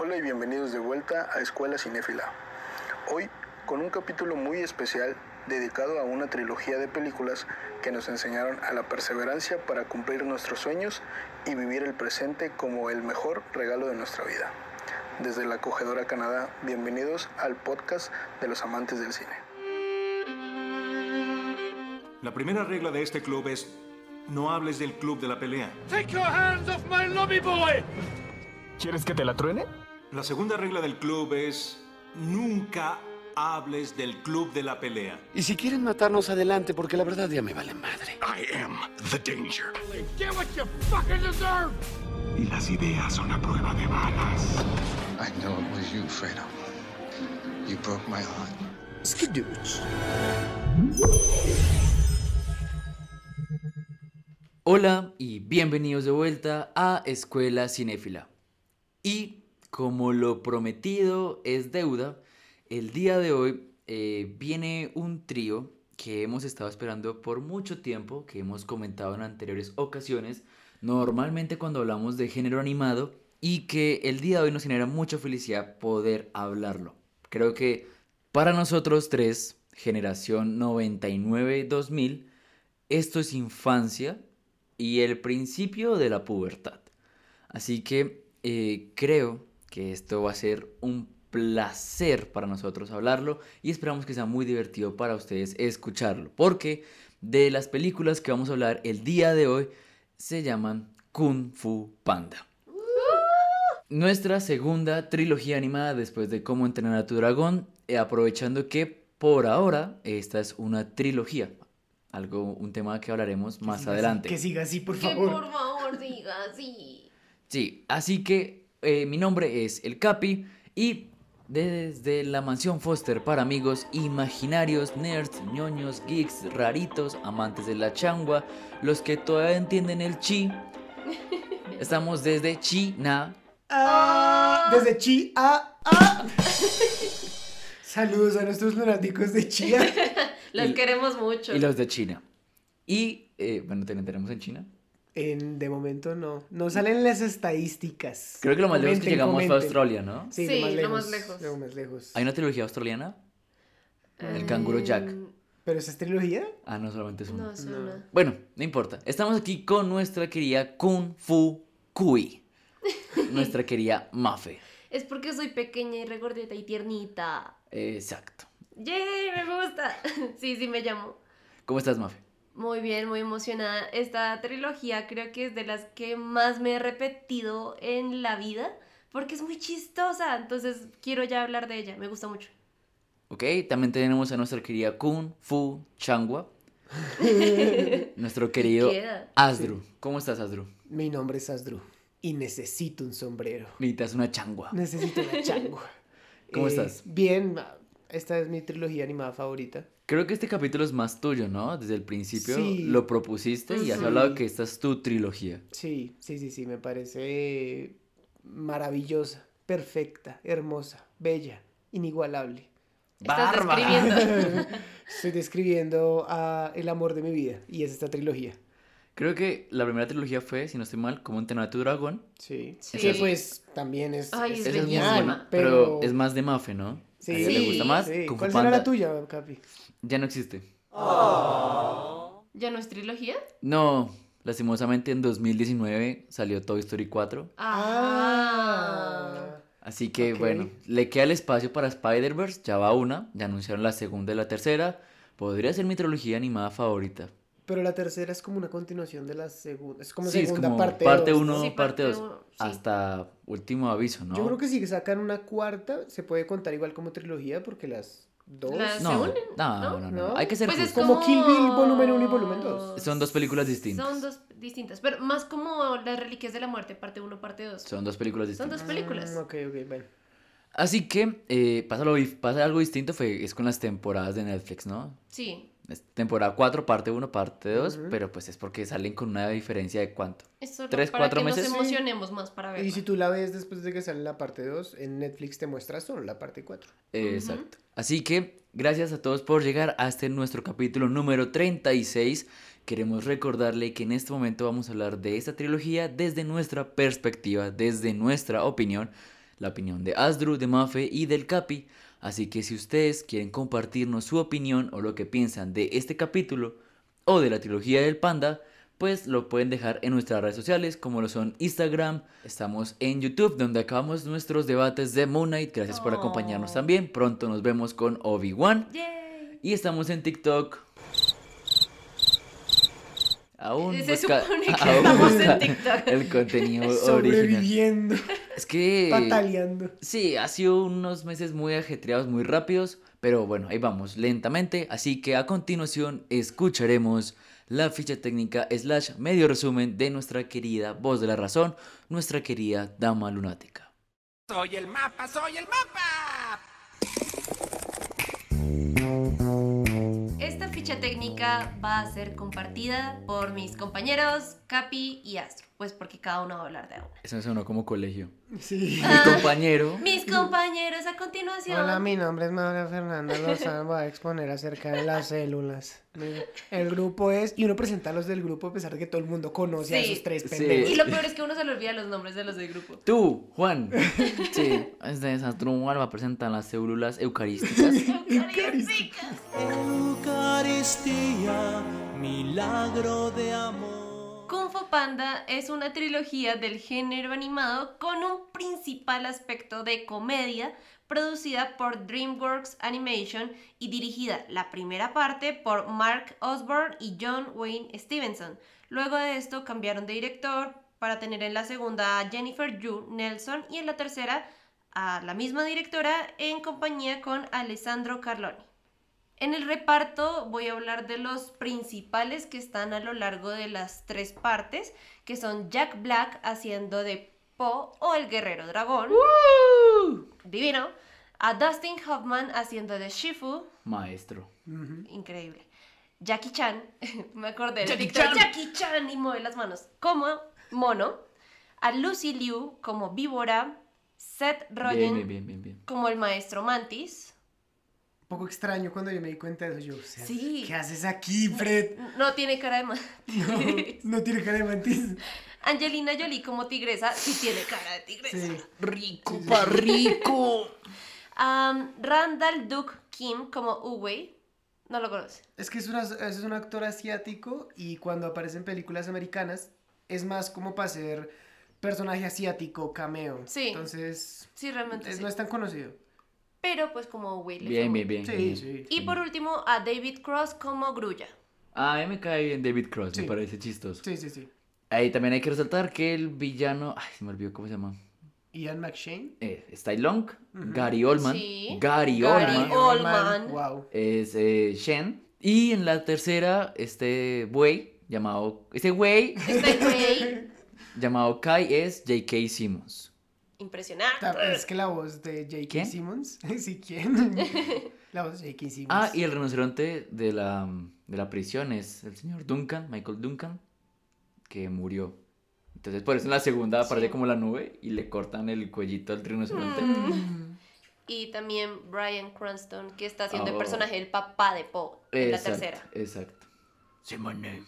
Hola y bienvenidos de vuelta a Escuela Cinéfila. Hoy con un capítulo muy especial dedicado a una trilogía de películas que nos enseñaron a la perseverancia para cumplir nuestros sueños y vivir el presente como el mejor regalo de nuestra vida. Desde la acogedora Canadá, bienvenidos al podcast de los amantes del cine. La primera regla de este club es no hables del club de la pelea. Take your hands off my lobby boy! ¿Quieres que te la truene? La segunda regla del club es nunca hables del club de la pelea. Y si quieren matarnos adelante, porque la verdad ya me vale madre. I am the danger. Get what you fucking deserve! Y las ideas son a prueba de balas. I know it was you, Fredo. You broke my heart. Skidooch. Hola y bienvenidos de vuelta a Escuela Cinéfila. Y como lo prometido es deuda, el día de hoy eh, viene un trío que hemos estado esperando por mucho tiempo, que hemos comentado en anteriores ocasiones, normalmente cuando hablamos de género animado, y que el día de hoy nos genera mucha felicidad poder hablarlo. Creo que para nosotros tres, generación 99-2000, esto es infancia y el principio de la pubertad. Así que eh, creo que esto va a ser un placer para nosotros hablarlo y esperamos que sea muy divertido para ustedes escucharlo. Porque de las películas que vamos a hablar el día de hoy se llaman Kung Fu Panda. Nuestra segunda trilogía animada después de Cómo entrenar a tu dragón, eh, aprovechando que por ahora esta es una trilogía, algo un tema que hablaremos más siga adelante. Así, que siga así, por Que favor. por favor diga así. Sí, así que eh, mi nombre es El Capi y desde la mansión Foster para amigos imaginarios, nerds, ñoños, geeks, raritos, amantes de la changua, los que todavía entienden el chi, estamos desde China. Ah, desde Chi a a. Saludos a nuestros lunáticos de Chía. Los Y- queremos mucho. Y los de China. Y, eh, bueno, ¿te enteramos en China? En, de momento no. No salen las estadísticas. Creo que lo más lejos que Comenten, llegamos fue a comenten. Australia, ¿no? Sí, Sí, lo más lo lejos. más lejos. Lo más lejos. ¿Hay una trilogía australiana? El Mm, canguro Jack. ¿Pero esa es trilogía? Ah, no, solamente es uno. No, suena. Bueno, no importa. Estamos aquí con nuestra querida Kung Fu Kui. nuestra querida Mafe. Es porque soy pequeña y regordeta y tiernita. Exacto. ¡Yay! Me gusta. Sí, sí, me llamo. ¿Cómo estás, Mafe? Muy bien, muy emocionada. Esta trilogía creo que es de las que más me he repetido en la vida porque es muy chistosa. Entonces quiero ya hablar de ella. Me gusta mucho. Ok, también tenemos a nuestra querida Kung Fu Changua. Nuestro querido. Asdru. ¿Cómo estás, Asdru? Mi nombre es Asdru. Y necesito un sombrero. Necesitas una changua. Necesito una changua. ¿Cómo Eh, estás? Bien. Esta es mi trilogía animada favorita. Creo que este capítulo es más tuyo, ¿no? Desde el principio Sí. lo propusiste y has Ujú. hablado que esta es tu trilogía. Sí, sí, sí, sí. Me parece maravillosa, perfecta, hermosa, bella, inigualable. Estás ¡Bárbara! describiendo. Estoy describiendo a el amor de mi vida y es esta trilogía. Creo que la primera trilogía fue, si no estoy mal, Cómo entrenar a tu dragón. Sí. Sí. Que pues también es, Ay, es es genial, buena, pero... pero... es más de Mafe, ¿no? Sí, ¿A ella le gusta más? sí. ¿Cuál será la tuya, Capi? Ya no existe. ¿Ya no es trilogía? No, lastimosamente en 2019 salió Toy Story 4. Ah. Así que bueno, le queda el espacio para Spider-Verse, ya va una, ya anunciaron la segunda y la tercera. Podría ser mi trilogía animada favorita. Pero la tercera es como una continuación de la segunda. Es como sí, es segunda como parte. parte dos, 1, ¿no? Sí, parte parte 2, uno, sí. hasta último aviso, ¿no? Yo creo que si sacan una cuarta, se puede contar igual como trilogía porque las dos... Las- no, ¿Se unen? no, ¿No? no, no, hay que ser Pues. Como Kill Bill volumen uno y volumen dos. Son dos películas distintas. Son dos distintas, pero más como las reliquias de la muerte, parte 1, parte 2. Son dos películas Son distintas. dos películas. Mm, ok, ok, bueno. Así que eh, pasa, lo dif- pasa algo distinto fue, es con las temporadas de Netflix, ¿no? Sí. Es temporada 4, parte 1, parte 2, Ujú. pero pues es porque salen con una diferencia de cuánto. ¿Tres, para cuatro que meses? nos emocionemos más para verla. Y si tú la ves después de que sale la parte 2, en Netflix te muestra solo la parte 4. Eh, Exacto. Así que gracias a todos por llegar a este nuestro capítulo número 36. Queremos recordarle que en este momento vamos a hablar de esta trilogía desde nuestra perspectiva, desde nuestra opinión, la opinión de Asdru, de Mafe y del Capi. Así que si ustedes quieren compartirnos su opinión o lo que piensan de este capítulo o de la trilogía del panda, pues lo pueden dejar en nuestras redes sociales como lo son Instagram, estamos en YouTube donde acabamos nuestros debates de Moon Knight, gracias por acompañarnos Oh. también, pronto nos vemos con Obi-Wan. Y estamos en TikTok. Aún Se busca- supone que aún estamos en TikTok. el contenido original. Sobreviviendo, Es que pataleando. Sí, ha sido unos meses muy ajetreados, muy rápidos, pero bueno, ahí vamos, lentamente. Así que a continuación escucharemos la ficha técnica slash medio resumen de nuestra querida voz de la razón, nuestra querida dama lunática. Soy el mapa, soy el mapa. Ficha técnica va a ser compartida por mis compañeros Capi y Astro, pues porque cada uno va a hablar de una. Eso sonó como colegio. Sí. Mi compañero. Mis compañeros a continuación. Hola, mi nombre es María Fernanda Lozano. Voy a exponer acerca de las células. El grupo es. Y uno presenta a los del grupo a pesar de que todo el mundo conoce a Sí. esos tres Sí. pendejos. Y lo peor es que uno se le olvida los nombres de los del grupo. Tú, Juan. Sí, es de esas va a presentar las células eucarísticas. Eucarísticas. Eucaristía, milagro de amor. Kung Fu Panda es una trilogía del género animado con un principal aspecto de comedia producida por DreamWorks Animation y dirigida la primera parte por Mark Osborne y John Wayne Stevenson. Luego de esto cambiaron de director para tener en la segunda a Jennifer Yu Nelson y en la tercera a la misma directora en compañía con Alessandro Carloni. En el reparto voy a hablar de los principales que están a lo largo de las tres partes, que son Jack Black haciendo de Po o el guerrero dragón. Divino. A Dustin Hoffman haciendo de Shifu. Maestro. Increíble. Jackie Chan. Me acordé Jackie TikTok. Chan. Jackie Chan y mueve las manos. Como Mono. A Lucy Liu como Víbora. Seth Rogen Bien, bien, bien, bien, bien. como el maestro Mantis. Poco extraño cuando yo me di cuenta de eso. Yo, o sea, Sí. ¿qué haces aquí, Fred? No tiene cara de man- No, no tiene cara de mantis. Angelina Jolie como tigresa, sí tiene cara de tigresa. Sí. Rico, pa' rico. Am, Randall Duke Kim como Uwei. No lo conoce. Es que es, una- es un actor asiático y cuando aparece en películas americanas es más como para ser personaje asiático, cameo. Sí. Entonces, Sí, realmente es- sí. no es tan conocido. Pero pues como Uwei le Bien, bien, bien. Sí, bien. sí. Y por último a David Cross como Grulla. Ah, a mí me cae bien David Cross, Sí. me parece chistoso. Sí, sí, sí. Ahí también hay que resaltar que el villano. Ay, se me olvidó cómo se llama. Ian McShane. Eh, Tai Long, Gary Oldman. Sí. Gary, Gary Oldman Oldman. Wow. es eh, Shen. Y en la tercera, este güey llamado. Este güey Este güey. llamado Kai es J.K. Simmons. Impresionante. Es que la voz de J.K. Simmons. sí, ¿quién? la voz de J.K. Simmons. Ah, y el rinoceronte de la, de la prisión es el señor Duncan, Michael Duncan, que murió. Entonces, por eso en la segunda aparece Sí. como la nube y le cortan el cuellito al rinoceronte. Mm. Y también Brian Cranston, que está haciendo el Oh. personaje del papá de Poe en la Exacto, tercera. Exacto. Simone.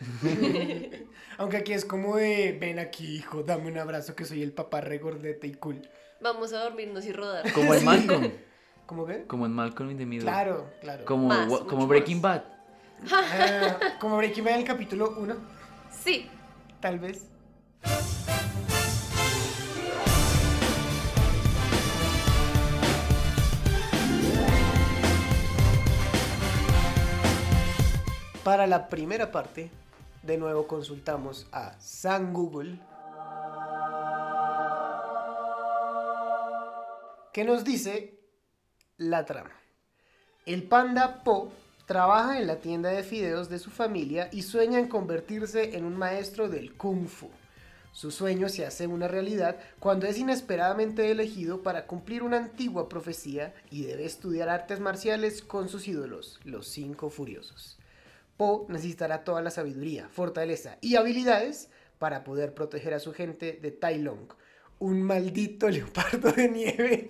Aunque aquí es como de, ven aquí, hijo, dame un abrazo que soy el papá regordete y cool. Vamos a dormirnos y rodar. Como en Malcolm. ¿Cómo que? Como en Malcolm in the Middle. Claro, claro. Como, Más, wa- mucho como Breaking más. Bad. Ah, como Breaking Bad en el capítulo 1, Sí. tal vez. Para la primera parte, de nuevo consultamos a San Google. que nos dice la trama. El panda Po trabaja en la tienda de fideos de su familia y sueña en convertirse en un maestro del kung fu. Su sueño se hace una realidad cuando es inesperadamente elegido para cumplir una antigua profecía y debe estudiar artes marciales con sus ídolos, los cinco furiosos. Po necesitará toda la sabiduría, fortaleza y habilidades para poder proteger a su gente de Tai Long, un maldito leopardo de nieve.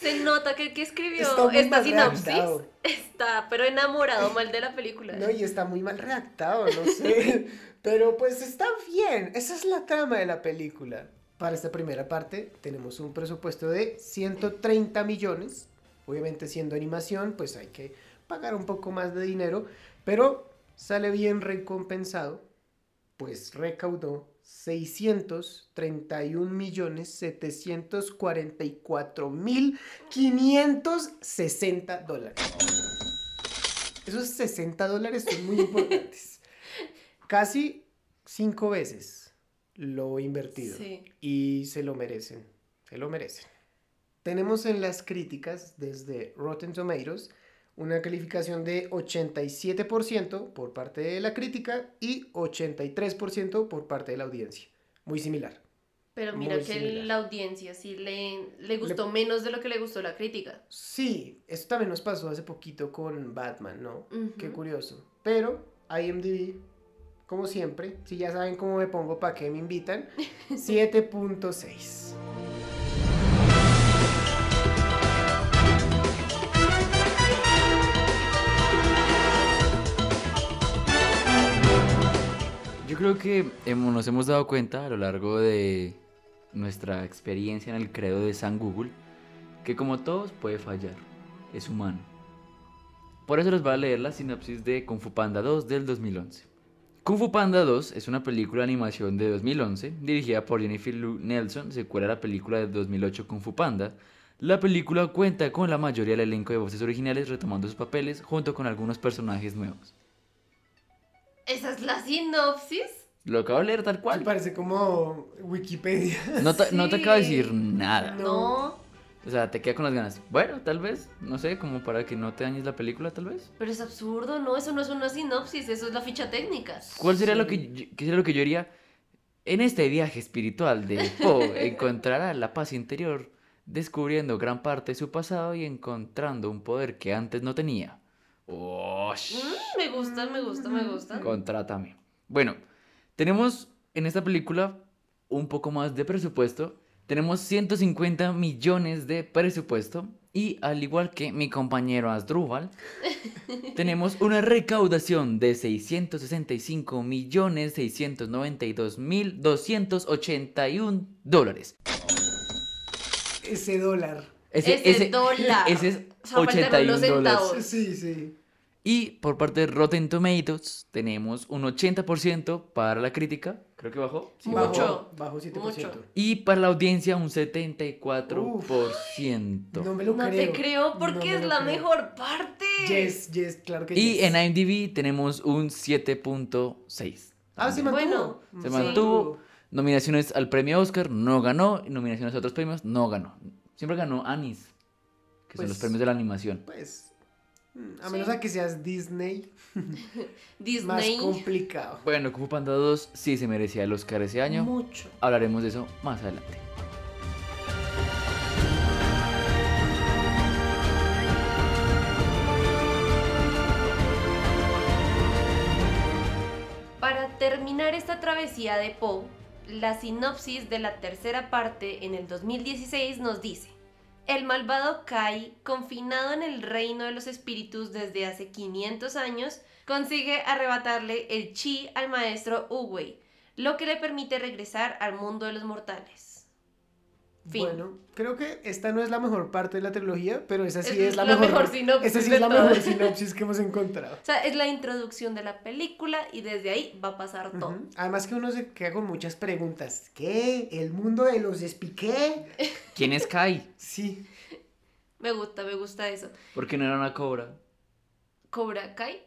Se nota que el que escribió Está esta sinopsis redactado. está, pero enamorado mal de la película. No, y está muy mal redactado, no sé. Pero pues está bien. Esa es la trama de la película. Para esta primera parte tenemos un presupuesto de 130 millones. Obviamente siendo animación, pues hay que pagar un poco más de dinero, pero sale bien recompensado, pues recaudó 631 millones 744 mil 560 dólares. Esos 60 dólares son muy importantes. Casi cinco veces lo invertido. Sí. Y se lo merecen. Se lo merecen. Tenemos en las críticas desde Rotten Tomatoes una calificación de 87% por parte de la crítica y 83% por parte de la audiencia. Muy similar. Pero mira Muy que similar. la audiencia sí le, le gustó menos de lo que le gustó la crítica. Sí, esto también nos pasó hace poquito con Batman, ¿no? Ujú. Qué curioso. Pero IMDb, como siempre, si ya saben cómo me pongo, ¿para qué me invitan? 7.6. creo que hemos- nos hemos dado cuenta a lo largo de nuestra experiencia en el credo de San Google que como todos puede fallar, es humano. Por eso les voy a leer la sinopsis de Kung Fu Panda 2 del 2011. Kung Fu Panda 2 es una película de animación de 2011 dirigida por Jennifer Lou Nelson, secuela de la película de 2008 Kung Fu Panda. La película cuenta con la mayoría del elenco de voces originales retomando sus papeles junto con algunos personajes nuevos. ¿Esa es la sinopsis? Lo acabo de leer tal cual. parece como Wikipedia. No te, no te Sí. acabo de decir nada. No. O sea, te queda con las ganas. Bueno, tal vez, no sé, como para que no te dañes la película, tal vez. Pero es absurdo, no, eso no es una sinopsis, eso es la ficha técnica. ¿Cuál sería lo Sí. que yo, qué sería lo que yo haría? En este viaje espiritual de Poe encontrará la paz interior, descubriendo gran parte de su pasado y encontrando un poder que antes no tenía. Mm, me gusta, me gusta, me gusta. Contrátame. Bueno, tenemos en esta película un poco más de presupuesto. Tenemos 150 millones de presupuesto. Y al igual que mi compañero Asdrúbal, tenemos una recaudación de 665 millones 692 mil 281 dólares. Ese dólar. Ese dólar. Ese es O sea, faltaron 81 los dólares. Sí, sí. Y por parte de Rotten Tomatoes tenemos un 80% para la crítica, creo que bajó. Sí, Mucho. Bajo, bajo 7%. Mucho. Y para la audiencia un 74%. No me lo No creo. te creo porque No es la creo. mejor parte. Yes, yes, claro que Y yes. en IMDb tenemos un 7.6. Ah, se mantuvo. Bueno, Se Sí. mantuvo. Nominaciones al premio Oscar, no ganó. Y nominaciones a otros premios, no ganó. Siempre ganó Anis, que son Pues- los premios de la animación. Pues, a Sí. menos a que seas Disney, más Disney. complicado. Bueno, Kung Fu Panda 2 sí se merecía el Oscar ese año. Mucho. Hablaremos de eso más adelante. Para terminar esta travesía de Poe, la sinopsis de la tercera parte en el 2016 nos dice, el malvado Kai, confinado en el reino de los espíritus desde hace 500 años, consigue arrebatarle el chi al maestro Uwei, lo que le permite regresar al mundo de los mortales. Fin. Bueno, creo que esta no es la mejor parte de la trilogía, pero esa sí Es es, la, la mejor, mejor sinopsis Esa sí de es la mejor sinopsis que hemos encontrado. O sea, es la introducción de la película y desde ahí va a pasar todo. Además que uno se queda con muchas preguntas. ¿Qué? ¿El mundo de los espiqué? ¿Quién es Kai? Sí. Me gusta, me gusta eso. ¿Por qué no era una cobra? Cobra Kai.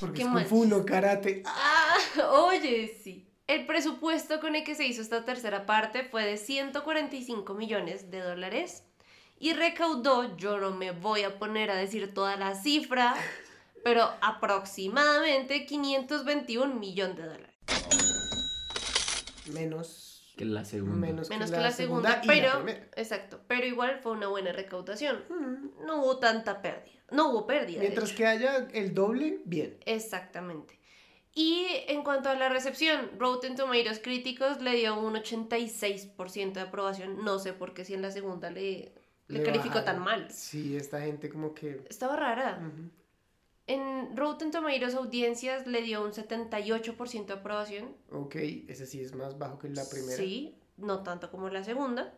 Porque Qué es Kung Fu, no karate. Ah, oye, sí. El presupuesto con el que se hizo esta tercera parte fue de 145 millones de dólares y recaudó, yo no me voy a poner a decir toda la cifra, pero aproximadamente 521 millones de dólares. Menos, Que la segunda. menos, Menos que la segunda, y la pero exacto, pero igual fue una buena recaudación. Mm. No hubo tanta pérdida. No hubo pérdida. Mientras que haya el doble, bien. Exactamente. Y en cuanto a la recepción, Rotten Tomatoes críticos le dio un 86% de aprobación. No sé por qué si en la segunda le, le, calificó bajaron. tan mal. Sí, esta gente como que... Estaba rara. ujú. En Rotten Tomatoes Audiencias le dio un 78% de aprobación. Ok, ese sí es más bajo que la primera. Sí, no tanto como la segunda.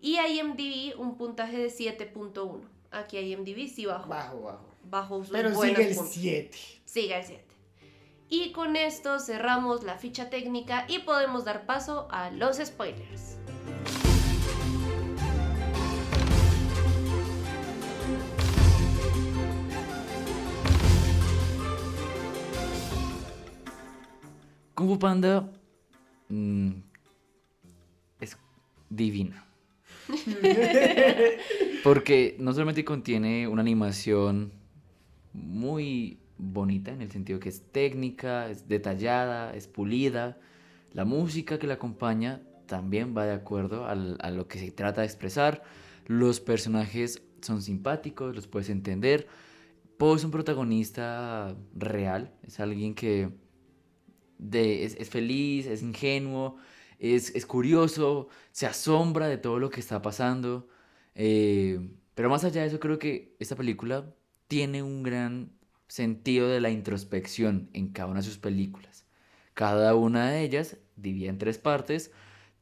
Y IMDb un puntaje de 7.1. Aquí IMDb sí bajó. Bajo, bajo. Bajo sus Pero sigue el puntos. 7. Sigue el 7. Y con esto cerramos la ficha técnica y podemos dar paso a los spoilers. Kung Fu Panda mm, es divina. Porque no solamente contiene una animación muy bonita en el sentido que es técnica, es detallada, es pulida. La música que la acompaña también va de acuerdo al- a lo que se trata de expresar. Los personajes son simpáticos, los puedes entender. Po es un protagonista real, es alguien que de- es, es feliz, es ingenuo, es, es curioso, se asombra de todo lo que está pasando. eh, pero más allá de eso, creo que esta película tiene un gran sentido de la introspección en cada una de sus películas. Cada una de ellas, dividida en tres partes,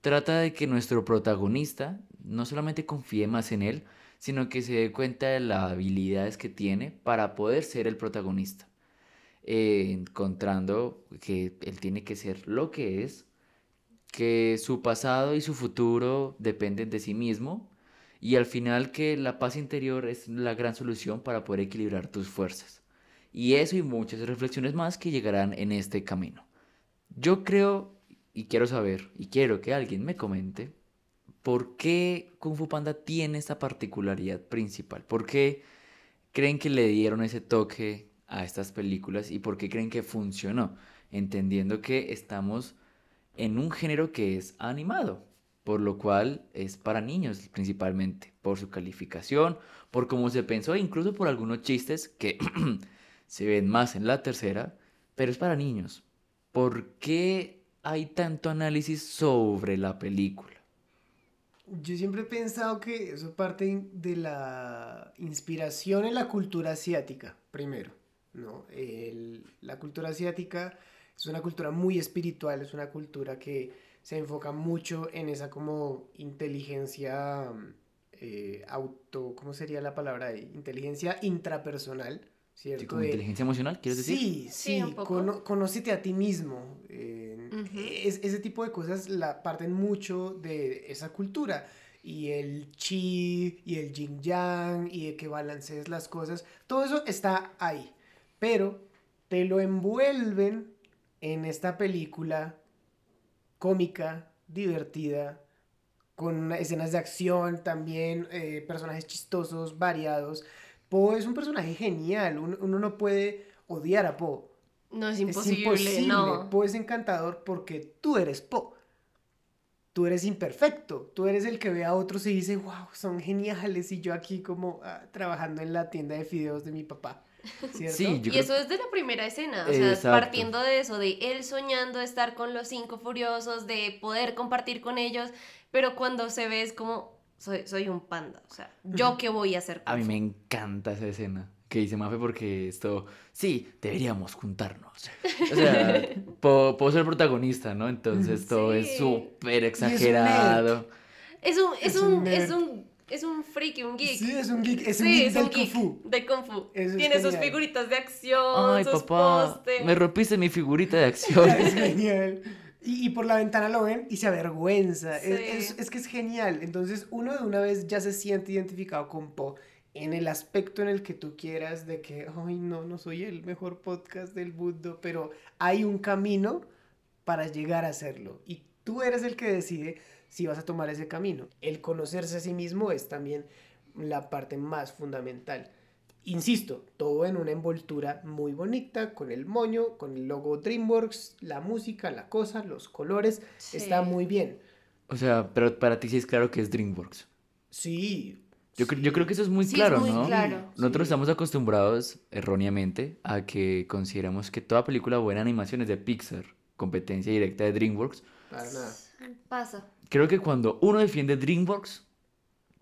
trata de que nuestro protagonista no solamente confíe más en él, sino que se dé cuenta de las habilidades que tiene para poder ser el protagonista eh, encontrando que él tiene que ser lo que es, que su pasado y su futuro dependen de sí mismo y al final que la paz interior es la gran solución para poder equilibrar tus fuerzas. Y eso y muchas reflexiones más que llegarán en este camino. Yo creo y quiero saber y quiero que alguien me comente por qué Kung Fu Panda tiene esta particularidad principal. ¿Por qué creen que le dieron ese toque a estas películas y por qué creen que funcionó? Entendiendo que estamos en un género que es animado, por lo cual es para niños principalmente, por su calificación, por cómo se pensó, incluso por algunos chistes que se ven más en la tercera, pero es para niños. ¿Por qué hay tanto análisis sobre la película? Yo siempre he pensado que eso parte de la inspiración en la cultura asiática, primero, ¿no? La cultura asiática es una cultura muy espiritual, es una cultura que se enfoca mucho en esa como inteligencia eh, auto, ¿cómo sería la palabra? Inteligencia intrapersonal, ¿cierto? Sí, como De- inteligencia emocional, ¿quieres decir? Sí, Sí, sí, un poco. cono- conócete a ti mismo. eh, es- ese tipo de cosas la parten mucho de esa cultura. Y el chi, y el yin yang, y de que balancees las cosas. Todo eso está ahí. Pero te lo envuelven en esta película cómica, divertida, con escenas de acción también, eh, personajes chistosos, variados. Poe es un personaje genial, uno, uno no puede odiar a Poe. No es Es imposible, imposible. no. Poe es encantador porque tú eres Poe. Tú eres imperfecto. Tú eres el que ve a otros y dice, wow, son geniales. Y yo aquí como ah, trabajando en la tienda de fideos de mi papá. ¿Cierto? Sí, yo y creo- eso es de la primera escena, o sea, Exacto. partiendo de eso, de él soñando estar con los cinco furiosos, de poder compartir con ellos, pero cuando se ve es como, soy, soy un panda, o sea, ¿yo qué voy a hacer? A mí me encanta esa escena que dice Mafe porque esto, sí, deberíamos juntarnos. O sea, puedo, puedo ser protagonista, ¿no? Entonces todo es súper exagerado. Es un, es, Es un un, es un, es un freaky, un geek. Sí, es un geek. Es un geek es del un Kung Fu. de Kung Fu. Eso Tiene sus figuritas de acción, Ay, sus papá, me rompiste mi figurita de acción. Es genial. Y, y por la ventana lo ven y se avergüenza. Es, Sí. es- es que es genial. Entonces uno de una vez ya se siente identificado con Po en el aspecto en el que tú quieras de que, ay, no, no soy el mejor podcast del mundo, pero hay un camino para llegar a hacerlo. Y tú eres el que decide si vas a tomar ese camino. El conocerse a sí mismo es también la parte más fundamental. Insisto, todo en una envoltura muy bonita, con el moño, con el logo DreamWorks, la música, la cosa, los colores, Sí. está muy bien. O sea, pero para ti sí es claro que es DreamWorks. Sí. Yo, cre- yo creo que eso es muy Sí, es claro, muy ¿no? claro. Nosotros Sí. estamos acostumbrados erróneamente a que consideramos que toda película buena animación es de Pixar, competencia directa de DreamWorks. Para nada. Pasa. Creo que cuando uno defiende DreamWorks,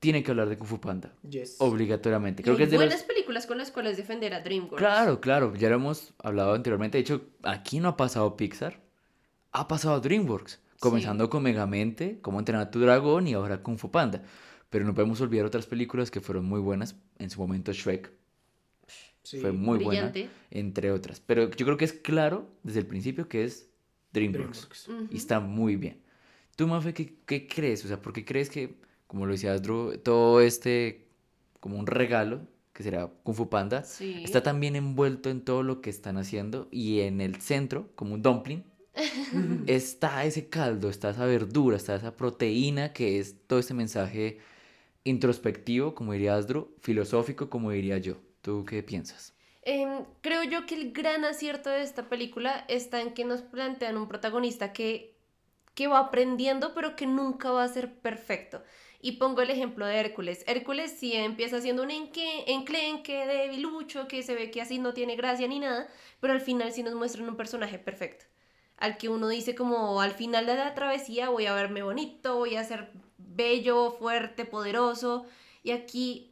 tiene que hablar de Kung Fu Panda. Yes. Obligatoriamente. Y Creo hay que es de buenas películas con las cuales defender a DreamWorks. Claro, claro, ya lo hemos hablado anteriormente. De hecho, aquí no ha pasado Pixar, ha pasado DreamWorks. Comenzando con Megamente, Cómo entrenar a tu dragón y ahora Kung Fu Panda. Pero no podemos olvidar otras películas que fueron muy buenas. En su momento Shrek Sí. fue muy brillante. buena, entre otras. Pero yo creo que es claro desde el principio que es DreamWorks. DreamWorks. Y está muy bien. ¿Tú, Mafe, qué, qué crees? O sea, ¿por qué crees que, como lo decías, Drew, todo este, como un regalo, que será Kung Fu Panda, Sí. está también envuelto en todo lo que están haciendo y en el centro, como un dumpling, está ese caldo, está esa verdura, está esa proteína que es todo este mensaje introspectivo, como diría Asdru, filosófico, como diría yo. ¿Tú qué piensas? Em, creo yo que el gran acierto de esta película está en que nos plantean un protagonista que, que va aprendiendo, pero que nunca va a ser perfecto. Y pongo el ejemplo de Hércules. Hércules sí empieza siendo un enque- enclenque, debilucho, que se ve que así no tiene gracia ni nada, pero al final sí nos muestran un personaje perfecto. Al que uno dice como al final de la travesía voy a verme bonito, voy a ser bello, fuerte, poderoso. Y aquí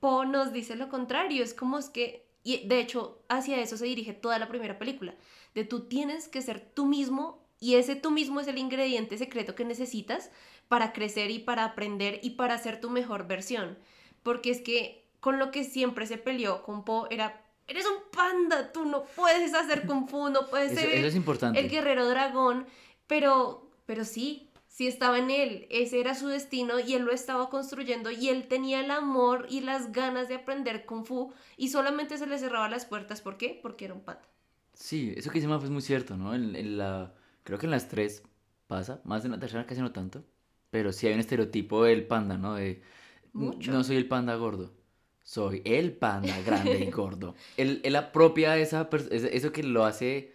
Po nos dice lo contrario, es como es que, y de hecho hacia eso se dirige toda la primera película, de tú tienes que ser tú mismo y ese tú mismo es el ingrediente secreto que necesitas para crecer y para aprender y para ser tu mejor versión. Porque es que con lo que siempre se peleó con Po era, eres un panda, tú no puedes hacer kung fu, no puedes Eso, ser eso es importante. el guerrero dragón, pero, pero sí, sí estaba en él, ese era su destino y él lo estaba construyendo y él tenía el amor y las ganas de aprender kung fu y solamente se le cerraba las puertas, ¿por qué? Porque era un panda. Sí, eso que dice Mafe es muy cierto, ¿no? En, en la, creo que en las tres pasa, más en la tercera casi no tanto, pero sí hay un estereotipo del panda, ¿no? De, Mucho. no soy el panda gordo, soy el panda grande y gordo. Él, él apropia esa, eso que lo hace,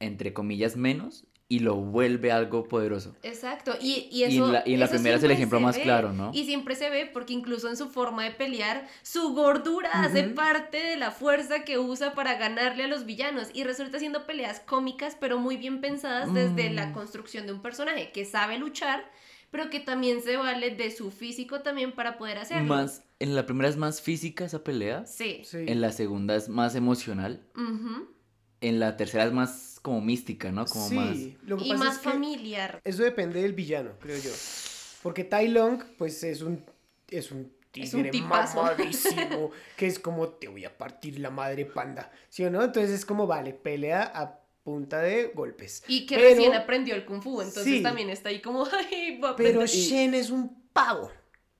entre comillas, menos y lo vuelve algo poderoso. Exacto, y, y Y en la- y en la primera es el ejemplo más ve, claro, ¿no? Y siempre se ve porque incluso en su forma de pelear, su gordura hace parte de la fuerza que usa para ganarle a los villanos y resulta siendo peleas cómicas pero muy bien pensadas desde la Mm. construcción de un personaje que sabe luchar, pero que también se vale de su físico también para poder hacerlo. Más, en la primera es más física esa pelea, Sí. Sí. en la segunda es más emocional, Ujú. En la tercera es más como mística, ¿no? Como sí, más... lo que Y pasa más es que familiar. eso depende del villano, creo yo. Porque Tai Long, pues es un, es un Es un tigre mamadísimo, que es como, te voy a partir la madre panda, ¿sí o no? Entonces es como, vale, pelea a punta de golpes. Y que Pero- recién aprendió el kung fu, entonces Sí. también está ahí como, ay, va a Pero aprender". Shen es un pavo.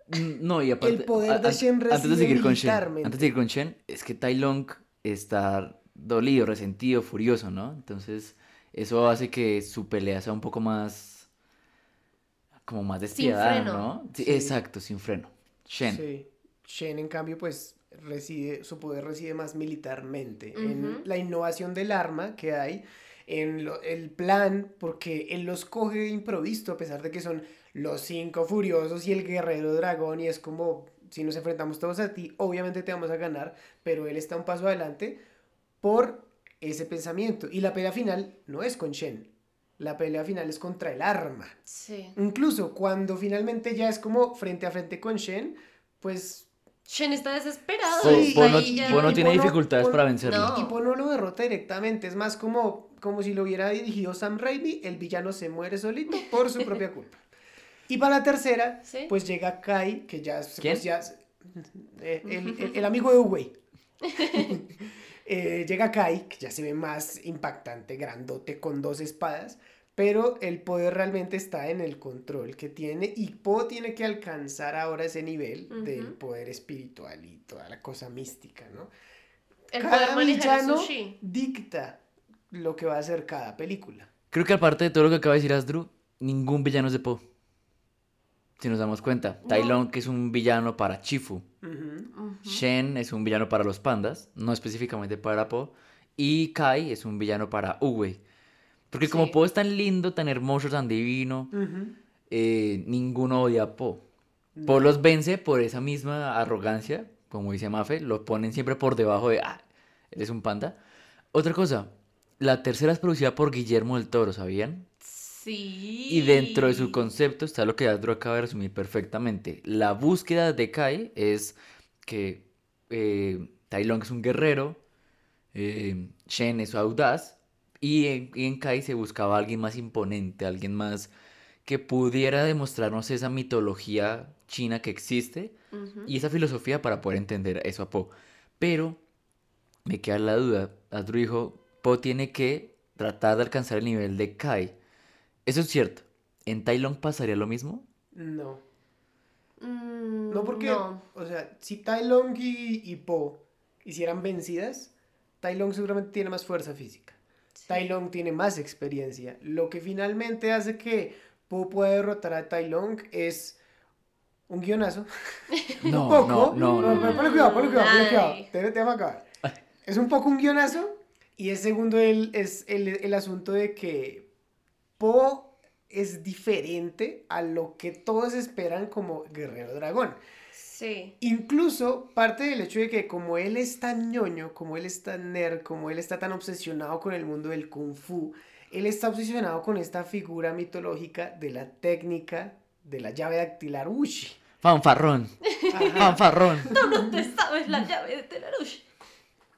Mm, No, y aparte, El poder a- de Shen antes de seguir con Shen, antes de seguir con Shen, es que Tai Long está dolido, resentido, furioso, ¿no? Entonces, eso hace que su pelea sea un poco más como más despiadada, freno. ¿no? Sí, Sí. exacto, sin freno. Shen. Sí. Shen, en cambio, pues reside, su poder reside más militarmente, en la innovación del arma que hay, en lo- el plan, porque él los coge de improviso, a pesar de que son los cinco furiosos y el guerrero dragón, y es como, si nos enfrentamos todos a ti, obviamente te vamos a ganar, pero él está un paso adelante por ese pensamiento. Y la pelea final no es con Shen, la pelea final es contra el arma. Sí. Incluso cuando finalmente ya es como frente a frente con Shen, pues Shen está desesperado. Sí, está Po no, ahí ya. Tiene dificultades para vencerlo. No. Y Po no lo derrota directamente, es más como, como si lo hubiera dirigido Sam Raimi, el villano se muere solito por su propia culpa. Y para la tercera, Sí. pues llega Kai, que ya... pues ¿Quién? ya eh, el, el- el amigo de Uwey. Eh, llega Kai, que ya se ve más impactante, grandote, con dos espadas, pero el poder realmente está en el control que tiene y Po tiene que alcanzar ahora ese nivel del poder espiritual y toda la cosa mística, ¿no? El cada poder el villano sushi. dicta lo que va a hacer cada película. Creo que aparte de todo lo que acaba de decir Asdru, ningún villano es de Po. Si nos damos cuenta, Tai. Long que es un villano para Chifu. Shen es un villano para los pandas, no específicamente para Po. Y Kai es un villano para Uwei. Porque como. Po es tan lindo, tan hermoso, tan divino, eh, ninguno odia a Po. Po los vence por esa misma arrogancia, como dice Mafe, lo ponen siempre por debajo de, ah, eres un panda. Otra cosa, la tercera es producida por Guillermo del Toro, ¿sabían? Sí. Y dentro de su concepto está lo que Andrew acaba de resumir perfectamente. La búsqueda de Kai es que eh, Tai Long es un guerrero, eh, Shen es audaz, y en, y en Kai se buscaba alguien más imponente, alguien más que pudiera demostrarnos esa mitología china que existe y esa filosofía para poder entender eso a Po. Pero me queda la duda, Andrew dijo, Po tiene que tratar de alcanzar el nivel de Kai. Eso es cierto. ¿En Tai Long pasaría lo mismo? No. Mm, No porque, no. o sea, si Tai Long y, y Po hicieran vencidas, Tai Long seguramente tiene más fuerza física. Tai Long tiene más experiencia. Lo que finalmente hace que Po pueda derrotar a Tai Long es un guionazo. No, un poco. no, no, no. Ponle cuidado, ponle cuidado, ponle cuidado. Te, te va a acabar. Es un poco un guionazo. Y es segundo el, es el, el asunto de que Po es diferente a lo que todos esperan como guerrero dragón. Sí. Incluso parte del hecho de que como él es tan ñoño, como él es tan nerd, como él está tan obsesionado con el mundo del kung fu, él está obsesionado con esta figura mitológica de la técnica de la llave dactilar Ushi. Fanfarrón. Fanfarrón. Tú no te sabes la llave de Telarush.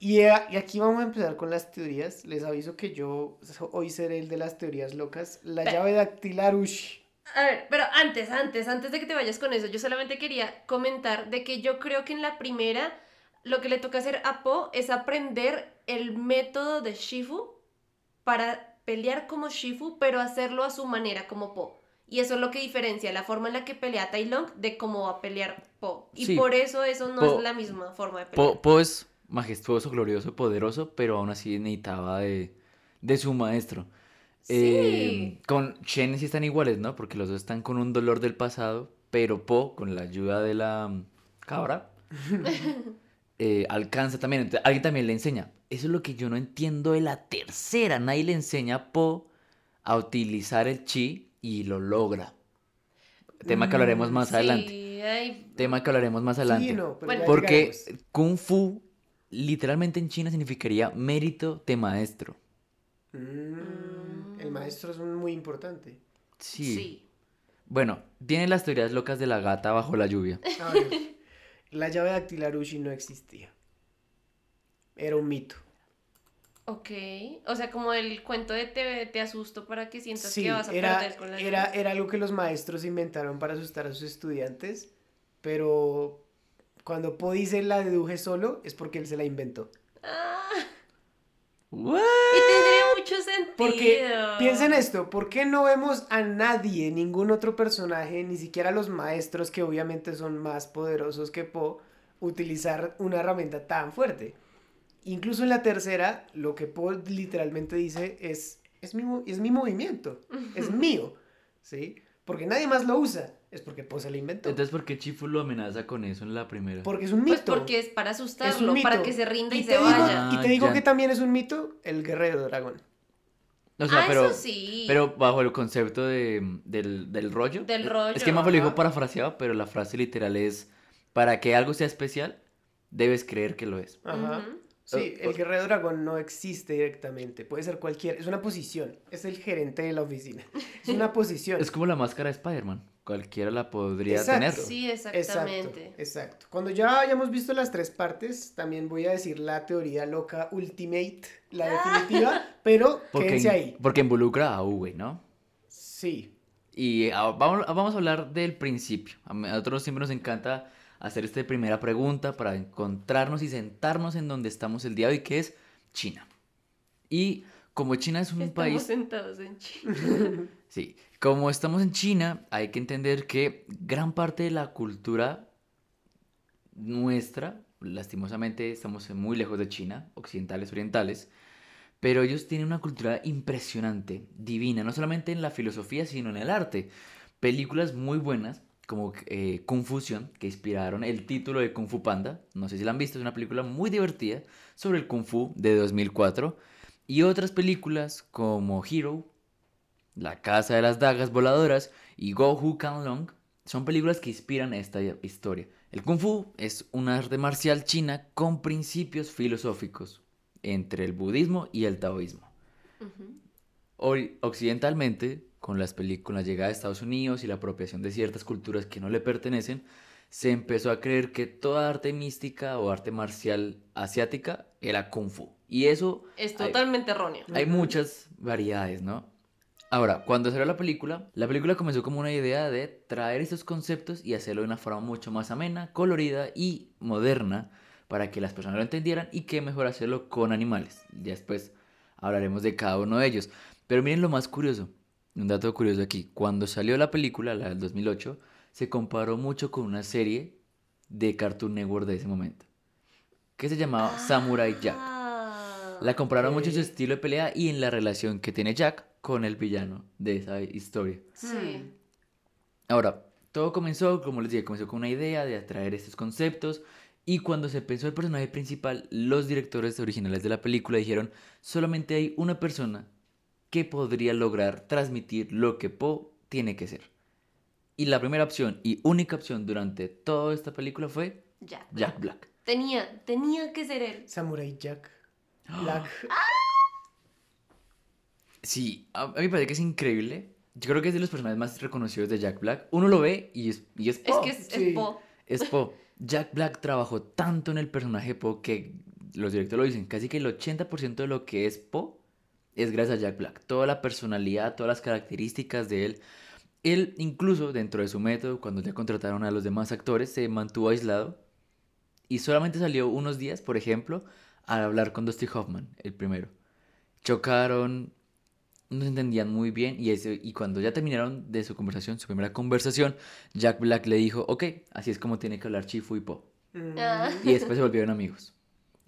Y, a- y aquí vamos a empezar con las teorías. Les aviso que yo hoy seré el de las teorías locas. La Ve. llave dactilar Ushi. A ver, pero antes, antes, antes de que te vayas con eso, yo solamente quería comentar de que yo creo que en la primera lo que le toca hacer a Po es aprender el método de Shifu para pelear como Shifu, pero hacerlo a su manera como Po. Y eso es lo que diferencia la forma en la que pelea Tai Long de cómo va a pelear Po. Y Sí. por eso eso no Po- es la misma forma de pelear. Po, Po es majestuoso, glorioso, poderoso, pero aún así necesitaba de, de su maestro. Eh, con Shen sí están iguales, ¿no? Porque los dos están con un dolor del pasado, pero Po, con la ayuda de la mm, cabra, eh, alcanza también. Entonces, alguien también le enseña. Eso es lo que yo no entiendo de la tercera. Nadie le enseña a Po a utilizar el chi y lo logra. Tema que hablaremos más Sí, adelante. ay, Tema que hablaremos más adelante. Sí, no, pero Bueno, ya Porque. Kung Fu literalmente en China significaría mérito de maestro. Mm, el maestro es muy importante. Sí. sí. Bueno, tiene las teorías locas de la gata bajo la lluvia. A ver, la llave dactilar Ushi no existía. Era un mito. Ok. O sea, como el cuento de te, te asusto para que sientas Sí, que vas a era, perder con la era, llave. era algo que los maestros inventaron para asustar a sus estudiantes, pero cuando Po dice la deduje solo es porque él se la inventó. Ah, ¿What? y tendría mucho sentido. Porque piensa en esto, ¿por qué no vemos a nadie, ningún otro personaje, ni siquiera los maestros que obviamente son más poderosos que Po, utilizar una herramienta tan fuerte? Incluso en la tercera, lo que Po literalmente dice es, es mi, es mi movimiento, es mío, ¿sí? Porque nadie más lo usa, es porque Po se lo inventó. Entonces, ¿por qué Chifu lo amenaza con eso en la primera? porque es un Pues mito. porque es para es un asustarlo, mito. para que se rinda y, y se digo, vaya. Y te digo Ah, ya. que también es un mito, el guerrero dragón. O sea, ah, pero, eso sí. pero bajo el concepto de, del, del rollo. Del rollo, Es que Mafe lo dijo parafraseado, pero la frase literal es: Para que algo sea especial, debes creer que lo es. Ajá. Sí, el guerrero dragón no existe directamente, puede ser cualquier, es una posición, es el gerente de la oficina, es una posición. Es como la máscara de Spider-Man. Cualquiera la podría Exacto. tener. Sí, Exacto, exactamente. exacto. Cuando ya hayamos visto las tres partes, también voy a decir la teoría loca ultimate, la definitiva, pero Porque, quédense ahí. porque involucra a Uwe, ¿no? Sí, Y ah, vamos, vamos a hablar del principio. A nosotros siempre nos encanta hacer esta primera pregunta para encontrarnos y sentarnos en donde estamos el día de hoy, que es China. Y como China es un Estamos país... sentados en China. Sí, como estamos en China, hay que entender que gran parte de la cultura nuestra, lastimosamente estamos muy lejos de China, occidentales, orientales, pero ellos tienen una cultura impresionante, divina, no solamente en la filosofía, sino en el arte. Películas muy buenas, como eh, Kung Fusion, que inspiraron el título de Kung Fu Panda, no sé si la han visto, es una película muy divertida sobre el Kung Fu de 2004, y otras películas como Hero, La Casa de las Dagas Voladoras y Go Hu Kan Long son películas que inspiran esta historia. El Kung Fu es una arte marcial china con principios filosóficos entre el budismo y el taoísmo. Hoy, occidentalmente, con, las con la llegada de Estados Unidos y la apropiación de ciertas culturas que no le pertenecen, se empezó a creer que toda arte mística o arte marcial asiática era kung fu. Y eso Es hay- totalmente erróneo. hay muchas variedades, ¿no? Ahora, cuando salió la película, la película comenzó como una idea de traer estos conceptos y hacerlo de una forma mucho más amena, colorida y moderna para que las personas lo entendieran y que mejor hacerlo con animales. Ya después hablaremos de cada uno de ellos. Pero miren lo más curioso, un dato curioso aquí. Cuando salió la película, la del 2008, se comparó mucho con una serie de Cartoon Network de ese momento, que se llamaba Samurai Jack. Ah, La compararon mucho en su estilo de pelea y en la relación que tiene Jack con el villano de esa historia. sí. Ahora, todo comenzó, como les dije, comenzó con una idea de atraer estos conceptos y cuando se pensó el personaje principal, los directores originales de la película dijeron, solamente hay una persona que podría lograr transmitir lo que Po tiene que ser. Y la primera opción y única opción durante toda esta película fue Jack. Jack Black. Tenía, tenía que ser él. Samurai Jack. Black. Sí, a, mí me parece que es increíble. Yo creo que es de los personajes más reconocidos de Jack Black. Uno lo ve y es, y es Es Po. que es, es sí. Po. Es Po. Jack Black trabajó tanto en el personaje Po que los directores lo dicen, casi que el 80% de lo que es Po es gracias a Jack Black. Toda la personalidad, todas las características de él. Él incluso dentro de su método, cuando ya contrataron a los demás actores, se mantuvo aislado y solamente salió unos días, por ejemplo, a hablar con Dusty Hoffman, el primero. Chocaron, no se entendían muy bien y, ese- y cuando ya terminaron de su conversación, su primera conversación, Jack Black le dijo, ok, así es como tiene que hablar Chifu y Po. Mm. Y después se volvieron amigos.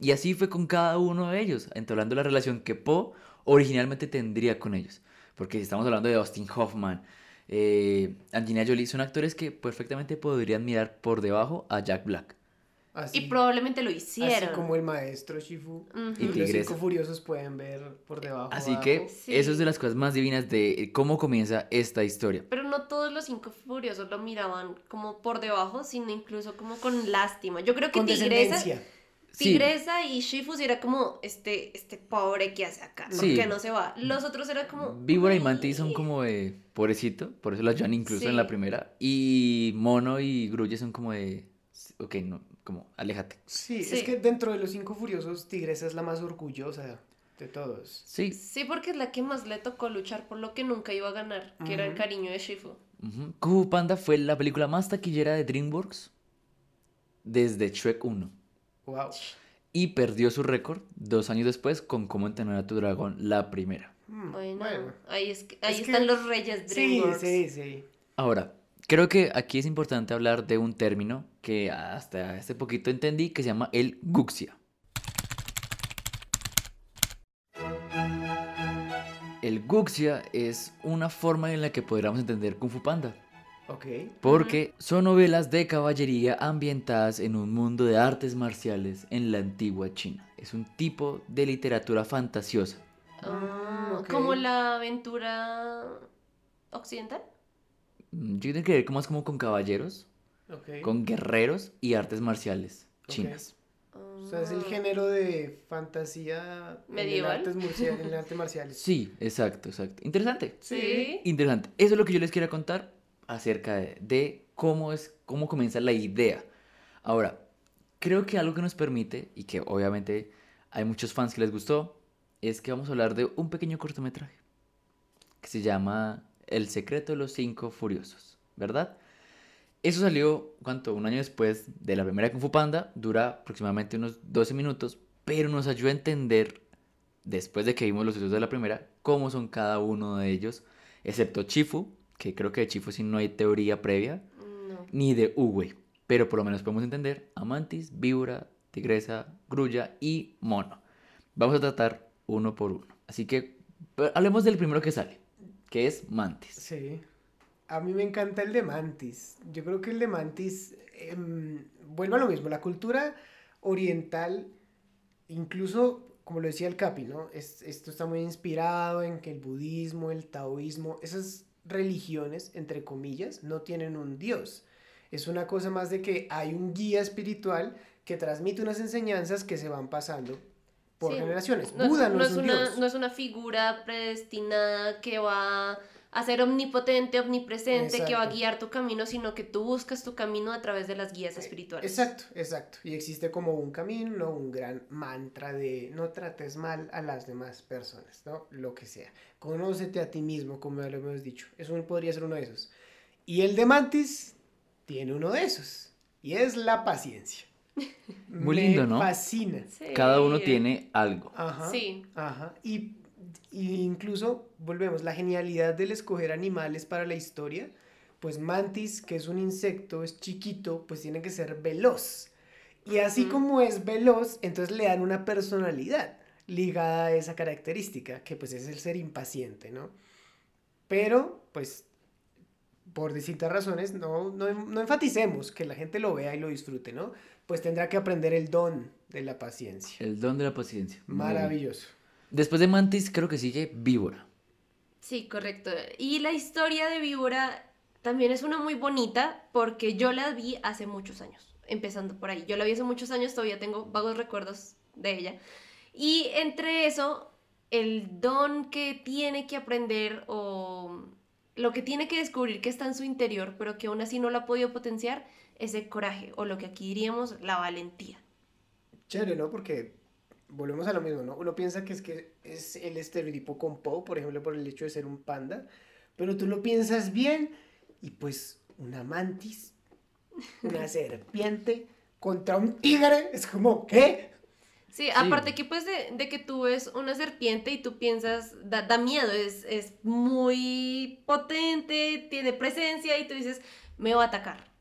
Y así fue con cada uno de ellos, entablando la relación que Po originalmente tendría con ellos. Porque si estamos hablando de Austin Hoffman, eh, Angelina Jolie, son actores que perfectamente podrían mirar por debajo a Jack Black. Así, Y probablemente lo así hicieron. como el maestro Shifu. Ujú. Y Y los cinco furiosos pueden ver por debajo. Así abajo. que Sí. eso es de las cosas más divinas de cómo comienza esta historia. Pero no todos los cinco furiosos lo miraban como por debajo, sino incluso como con lástima. Yo creo que Con Tigresa. Sí. Tigresa y Shifu sí era como este, este pobre que hace acá, ¿por Sí. qué no se va? Los otros eran como... Víbora y. Mantis son como de pobrecito, por eso las llevan incluso en la primera. Y Mono y Grulle son como de, ok, no, como, aléjate. Sí, Sí. es que dentro de los cinco furiosos, Tigresa es la más orgullosa de todos. Sí. Sí, porque es la que más le tocó luchar por lo que nunca iba a ganar, que era el cariño de Shifu. Kung Fu Panda fue la película más taquillera de DreamWorks desde Shrek 1. Wow. Y perdió su récord dos años después con Cómo entrenar a tu dragón, la primera. Mm, Bueno, ahí, es que- ahí Es que- están los reyes Sí, DreamWorks. sí, sí. Ahora, creo que aquí es importante hablar de un término que hasta hace poquito entendí que se llama el guxia. El guxia es una forma en la que podríamos entender Kung Fu Panda. Ok. Porque son novelas de caballería ambientadas en un mundo de artes marciales en la antigua China. Es un tipo de literatura fantasiosa. Ah. Como la aventura occidental. Mm, Yo tengo que ver como más como con caballeros, con guerreros y artes marciales chinas. O sea, es el género de fantasía en Medieval. artes en el arte marciales. Sí, exacto, exacto. Interesante. Sí. Interesante. Eso es lo que yo les quería contar acerca de, de cómo es, cómo comienza la idea. Ahora, creo que algo que nos permite, y que obviamente hay muchos fans que les gustó, es que vamos a hablar de un pequeño cortometraje que se llama El secreto de los cinco furiosos, ¿verdad? Eso salió, ¿cuánto? Un año después de la primera Kung Fu Panda, dura aproximadamente unos 12 minutos, pero nos ayuda a entender, después de que vimos los episodios de la primera, cómo son cada uno de ellos, excepto Chifu, que creo que de Chifu sí no hay teoría previa, No. ni de Uwe, pero por lo menos podemos entender a Mantis, Víbora, Tigresa, Grulla y Mono. Vamos a tratar uno por uno. Así que hablemos del primero que sale, que es Mantis. Sí. A mí me encanta el de Mantis. Yo creo que el de Mantis em, vuelve a lo mismo. La cultura oriental, incluso como lo decía el Capi, ¿no? Es- esto está muy inspirado en que el budismo, el taoísmo, esas religiones, entre comillas, no tienen un dios. Es una cosa más de que hay un guía espiritual que transmite unas enseñanzas que se van pasando por Sí, generaciones. No, Buda no, no es es un una, dios. no es una figura predestinada que va a ser omnipotente, omnipresente, que va a guiar tu camino, sino que tú buscas tu camino a través de las guías espirituales. Exacto, exacto. Y existe como un camino, ¿no? un gran mantra de no trates mal a las demás personas, ¿no? Lo que sea. Conócete a ti mismo, como ya lo hemos dicho. Eso podría ser uno de esos. Y el de Mantis tiene uno de esos. Y es la paciencia. Muy Me lindo, ¿no? fascina. Sí. Cada uno tiene algo. Ajá. Sí. Ajá. Y, y incluso, volvemos, la genialidad del escoger animales para la historia, pues Mantis, que es un insecto, es chiquito, pues tiene que ser veloz. Y así como es veloz, entonces le dan una personalidad ligada a esa característica, que pues es el ser impaciente, ¿no? Pero, pues, por distintas razones, no, no, no enfaticemos que la gente lo vea y lo disfrute, ¿no? Pues tendrá que aprender el don de la paciencia. El don de la paciencia. Maravilloso. Después de Mantis, creo que sigue Víbora. Sí, correcto. Y la historia de Víbora también es una muy bonita porque yo la vi hace muchos años, empezando por ahí. Yo la vi hace muchos años, todavía tengo vagos recuerdos de ella. Y entre eso, el don que tiene que aprender o lo que tiene que descubrir que está en su interior, pero que aún así no lo ha podido potenciar, es el coraje o lo que aquí diríamos la valentía. Chévere, ¿no? Porque volvemos a lo mismo, ¿no? Uno piensa que es que es el estereotipo con Poe, por ejemplo, por el hecho de ser un panda, pero tú lo piensas bien y pues una mantis, una serpiente contra un tigre, es como, ¿qué? Sí, aparte que pues de, de que tú ves una serpiente y tú piensas, da, da miedo, es, es muy potente, tiene presencia y tú dices, me va a atacar.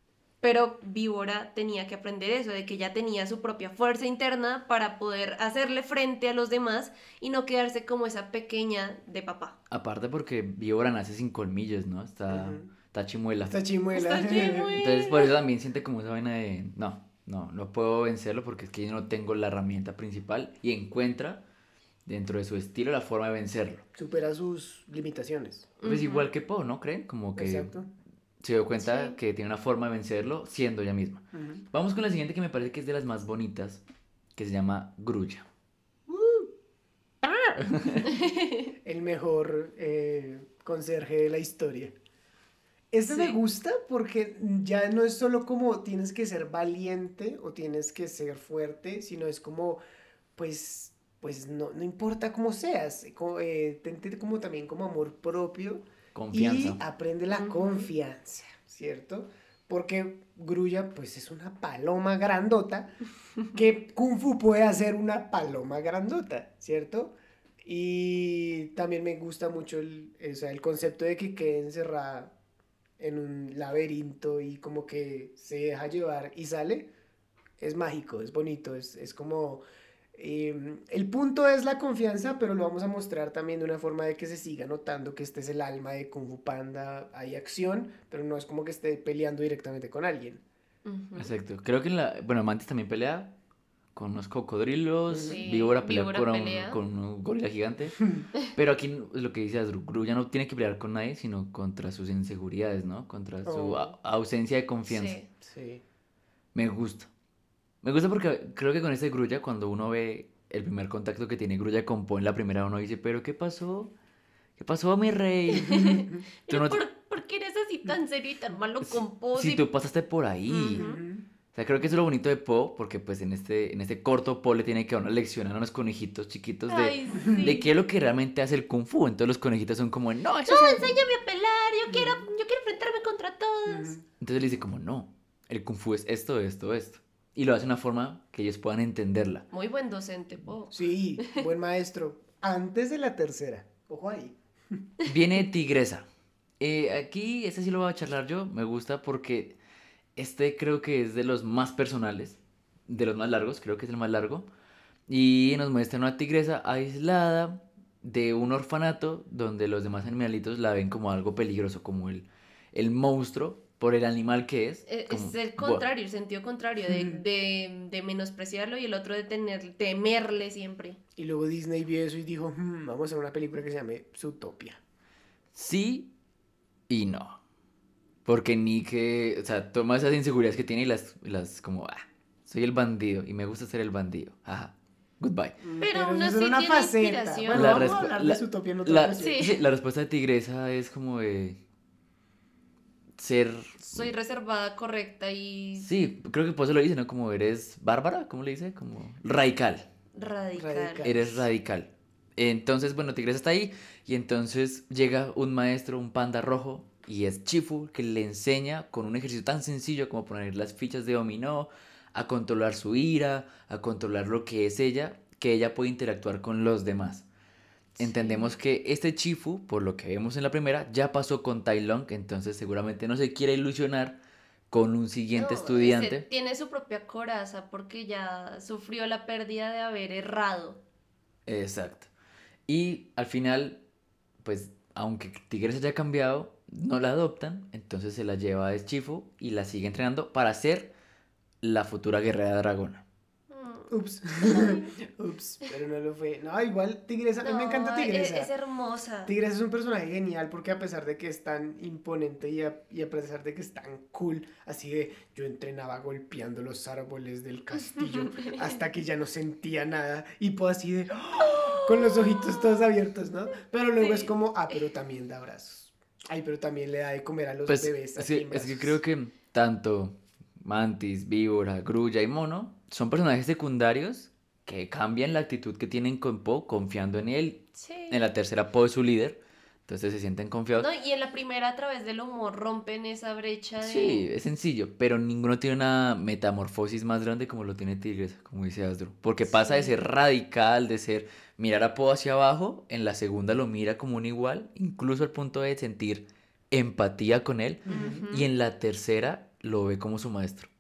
Pero Víbora tenía que aprender eso, de que ya tenía su propia fuerza interna para poder hacerle frente a los demás y no quedarse como esa pequeña de papá. Aparte porque Víbora nace sin colmillos, ¿no? Está, Ujú. está chimuela. Esta chimuela. Está chimuela. Entonces por eso también siente como esa vaina de, no, no, no puedo vencerlo porque es que yo no tengo la herramienta principal y encuentra dentro de su estilo la forma de vencerlo. Supera sus limitaciones. Pues igual que Poe, ¿no creen? Como que Exacto. Se dio cuenta Sí. que tiene una forma de vencerlo siendo ella misma. Ujú. Vamos con la siguiente que me parece que es de las más bonitas, que se llama Grulla. el mejor eh, conserje de la historia. Este me Sí. gusta porque ya no es solo como tienes que ser valiente o tienes que ser fuerte, sino es como, pues, pues no, no importa cómo seas, co- eh, tente como también como amor propio Confianza. y aprende la confianza, ¿cierto? Porque Grulla, pues es una paloma grandota, que Kung Fu puede hacer una paloma grandota, ¿cierto? Y también me gusta mucho el, o sea, el concepto de que quede encerrada en un laberinto y como que se deja llevar y sale. Es mágico, es bonito, es, es como... eh, el punto es la confianza, pero lo vamos a mostrar también de una forma de que se siga notando que este es el alma de Kung Fu Panda. Hay acción, pero no es como que esté peleando directamente con alguien. Exacto. Creo que en la, bueno, Mantis también pelea con unos cocodrilos, Sí, Víbora pelea, Víbora con, un- con un gorila gigante. Pero aquí lo que dice Asdru, Grulla no tiene que pelear con nadie, sino contra sus inseguridades, ¿no? Contra su Oh. ausencia de confianza. Sí. Sí. Me gusta. Me gusta porque creo que con este Grulla, cuando uno ve el primer contacto que tiene Grulla con Poe en la primera, uno dice, pero ¿qué pasó? ¿Qué pasó, mi rey? Tú Pero no- ¿por, por qué eres así tan serio y tan malo con Poe? Si Si- tú pasaste por ahí. O sea, creo que eso es lo bonito de Poe, porque pues en este, en este corto Poe le tiene que dar una lección a unos conejitos chiquitos de, Ay, sí. de qué es lo que realmente hace el Kung Fu. Entonces los conejitos son como, no, eso No, es... enséñame a pelar, yo quiero, yo quiero enfrentarme contra todos. Entonces le dice como, no, el Kung Fu es esto, esto, esto. Y lo hace de una forma que ellos puedan entenderla. Muy buen docente, Poe. Sí, buen maestro. Antes de la tercera. Ojo ahí. Viene Tigresa. Eh, aquí, este sí lo voy a charlar yo. Me gusta porque este creo que es de los más personales, de los más largos, creo que es el más largo. Y nos muestra una tigresa aislada de un orfanato donde los demás animalitos la ven como algo peligroso, como el, el monstruo por el animal que es. Es, como- es el Buah. contrario, el sentido contrario, de, de, de menospreciarlo y el otro de tener, temerle siempre. Y luego Disney vio eso y dijo, "Hmm, vamos a hacer una película que se llame Zootopia. Sí y no. Porque ni que, o sea, toma esas inseguridades que tiene y las, las como, ah, soy el bandido y me gusta ser el bandido. Ajá. goodbye. Pero eso aún es así una tiene faceta. inspiración. Bueno, La vamos a respu- hablar la- de Zootopia en otra La, ocasión. Sí. sí, la respuesta de Tigresa es como de ser... Soy reservada, correcta y Sí, creo que por eso lo dice, ¿no? Como eres bárbara, ¿cómo le dice? Como radical. radical. Radical. Eres radical. Entonces, bueno, Tigresa está ahí y entonces llega un maestro, un panda rojo, y es Chifu, que le enseña con un ejercicio tan sencillo como poner las fichas de dominó, a controlar su ira, a controlar lo que es ella, que ella puede interactuar con los demás. Entendemos que este Chifu, por lo que vemos en la primera, ya pasó con Tai Lung, entonces seguramente no se quiere ilusionar con un siguiente No, estudiante. Tiene su propia coraza porque ya sufrió la pérdida de haber errado. Exacto. Y al final, pues, aunque Tigres haya cambiado, no la adoptan, entonces se la lleva a Chifu y la sigue entrenando para ser la futura guerrera dragona. Ups. Ups, pero no lo fue. No, igual Tigresa, a mí me encanta No, Tigresa. Es, es hermosa. Tigresa es un personaje genial porque a pesar de que es tan imponente y a, y a pesar de que es tan cool, así de yo entrenaba golpeando los árboles del castillo hasta que ya no sentía nada y puedo así de con los ojitos todos abiertos, ¿no? Pero luego Sí. es como, ah, pero también da abrazos. Ay, pero también le da de comer a los Pues bebés. es así es que creo que tanto Mantis, Víbora, Grulla y Mono son personajes secundarios que cambian la actitud que tienen con Po confiando en él. Sí. En la tercera Po es su líder, entonces se sienten confiados. No, y en la primera, a través del humor, rompen esa brecha de. Sí, es sencillo, pero ninguno tiene una metamorfosis más grande como lo tiene Tigres, como dice Asdru. Porque pasa de ser radical, de ser mirar a Po hacia abajo, en la segunda lo mira como un igual, incluso al punto de sentir empatía con él, y en la tercera lo ve como su maestro.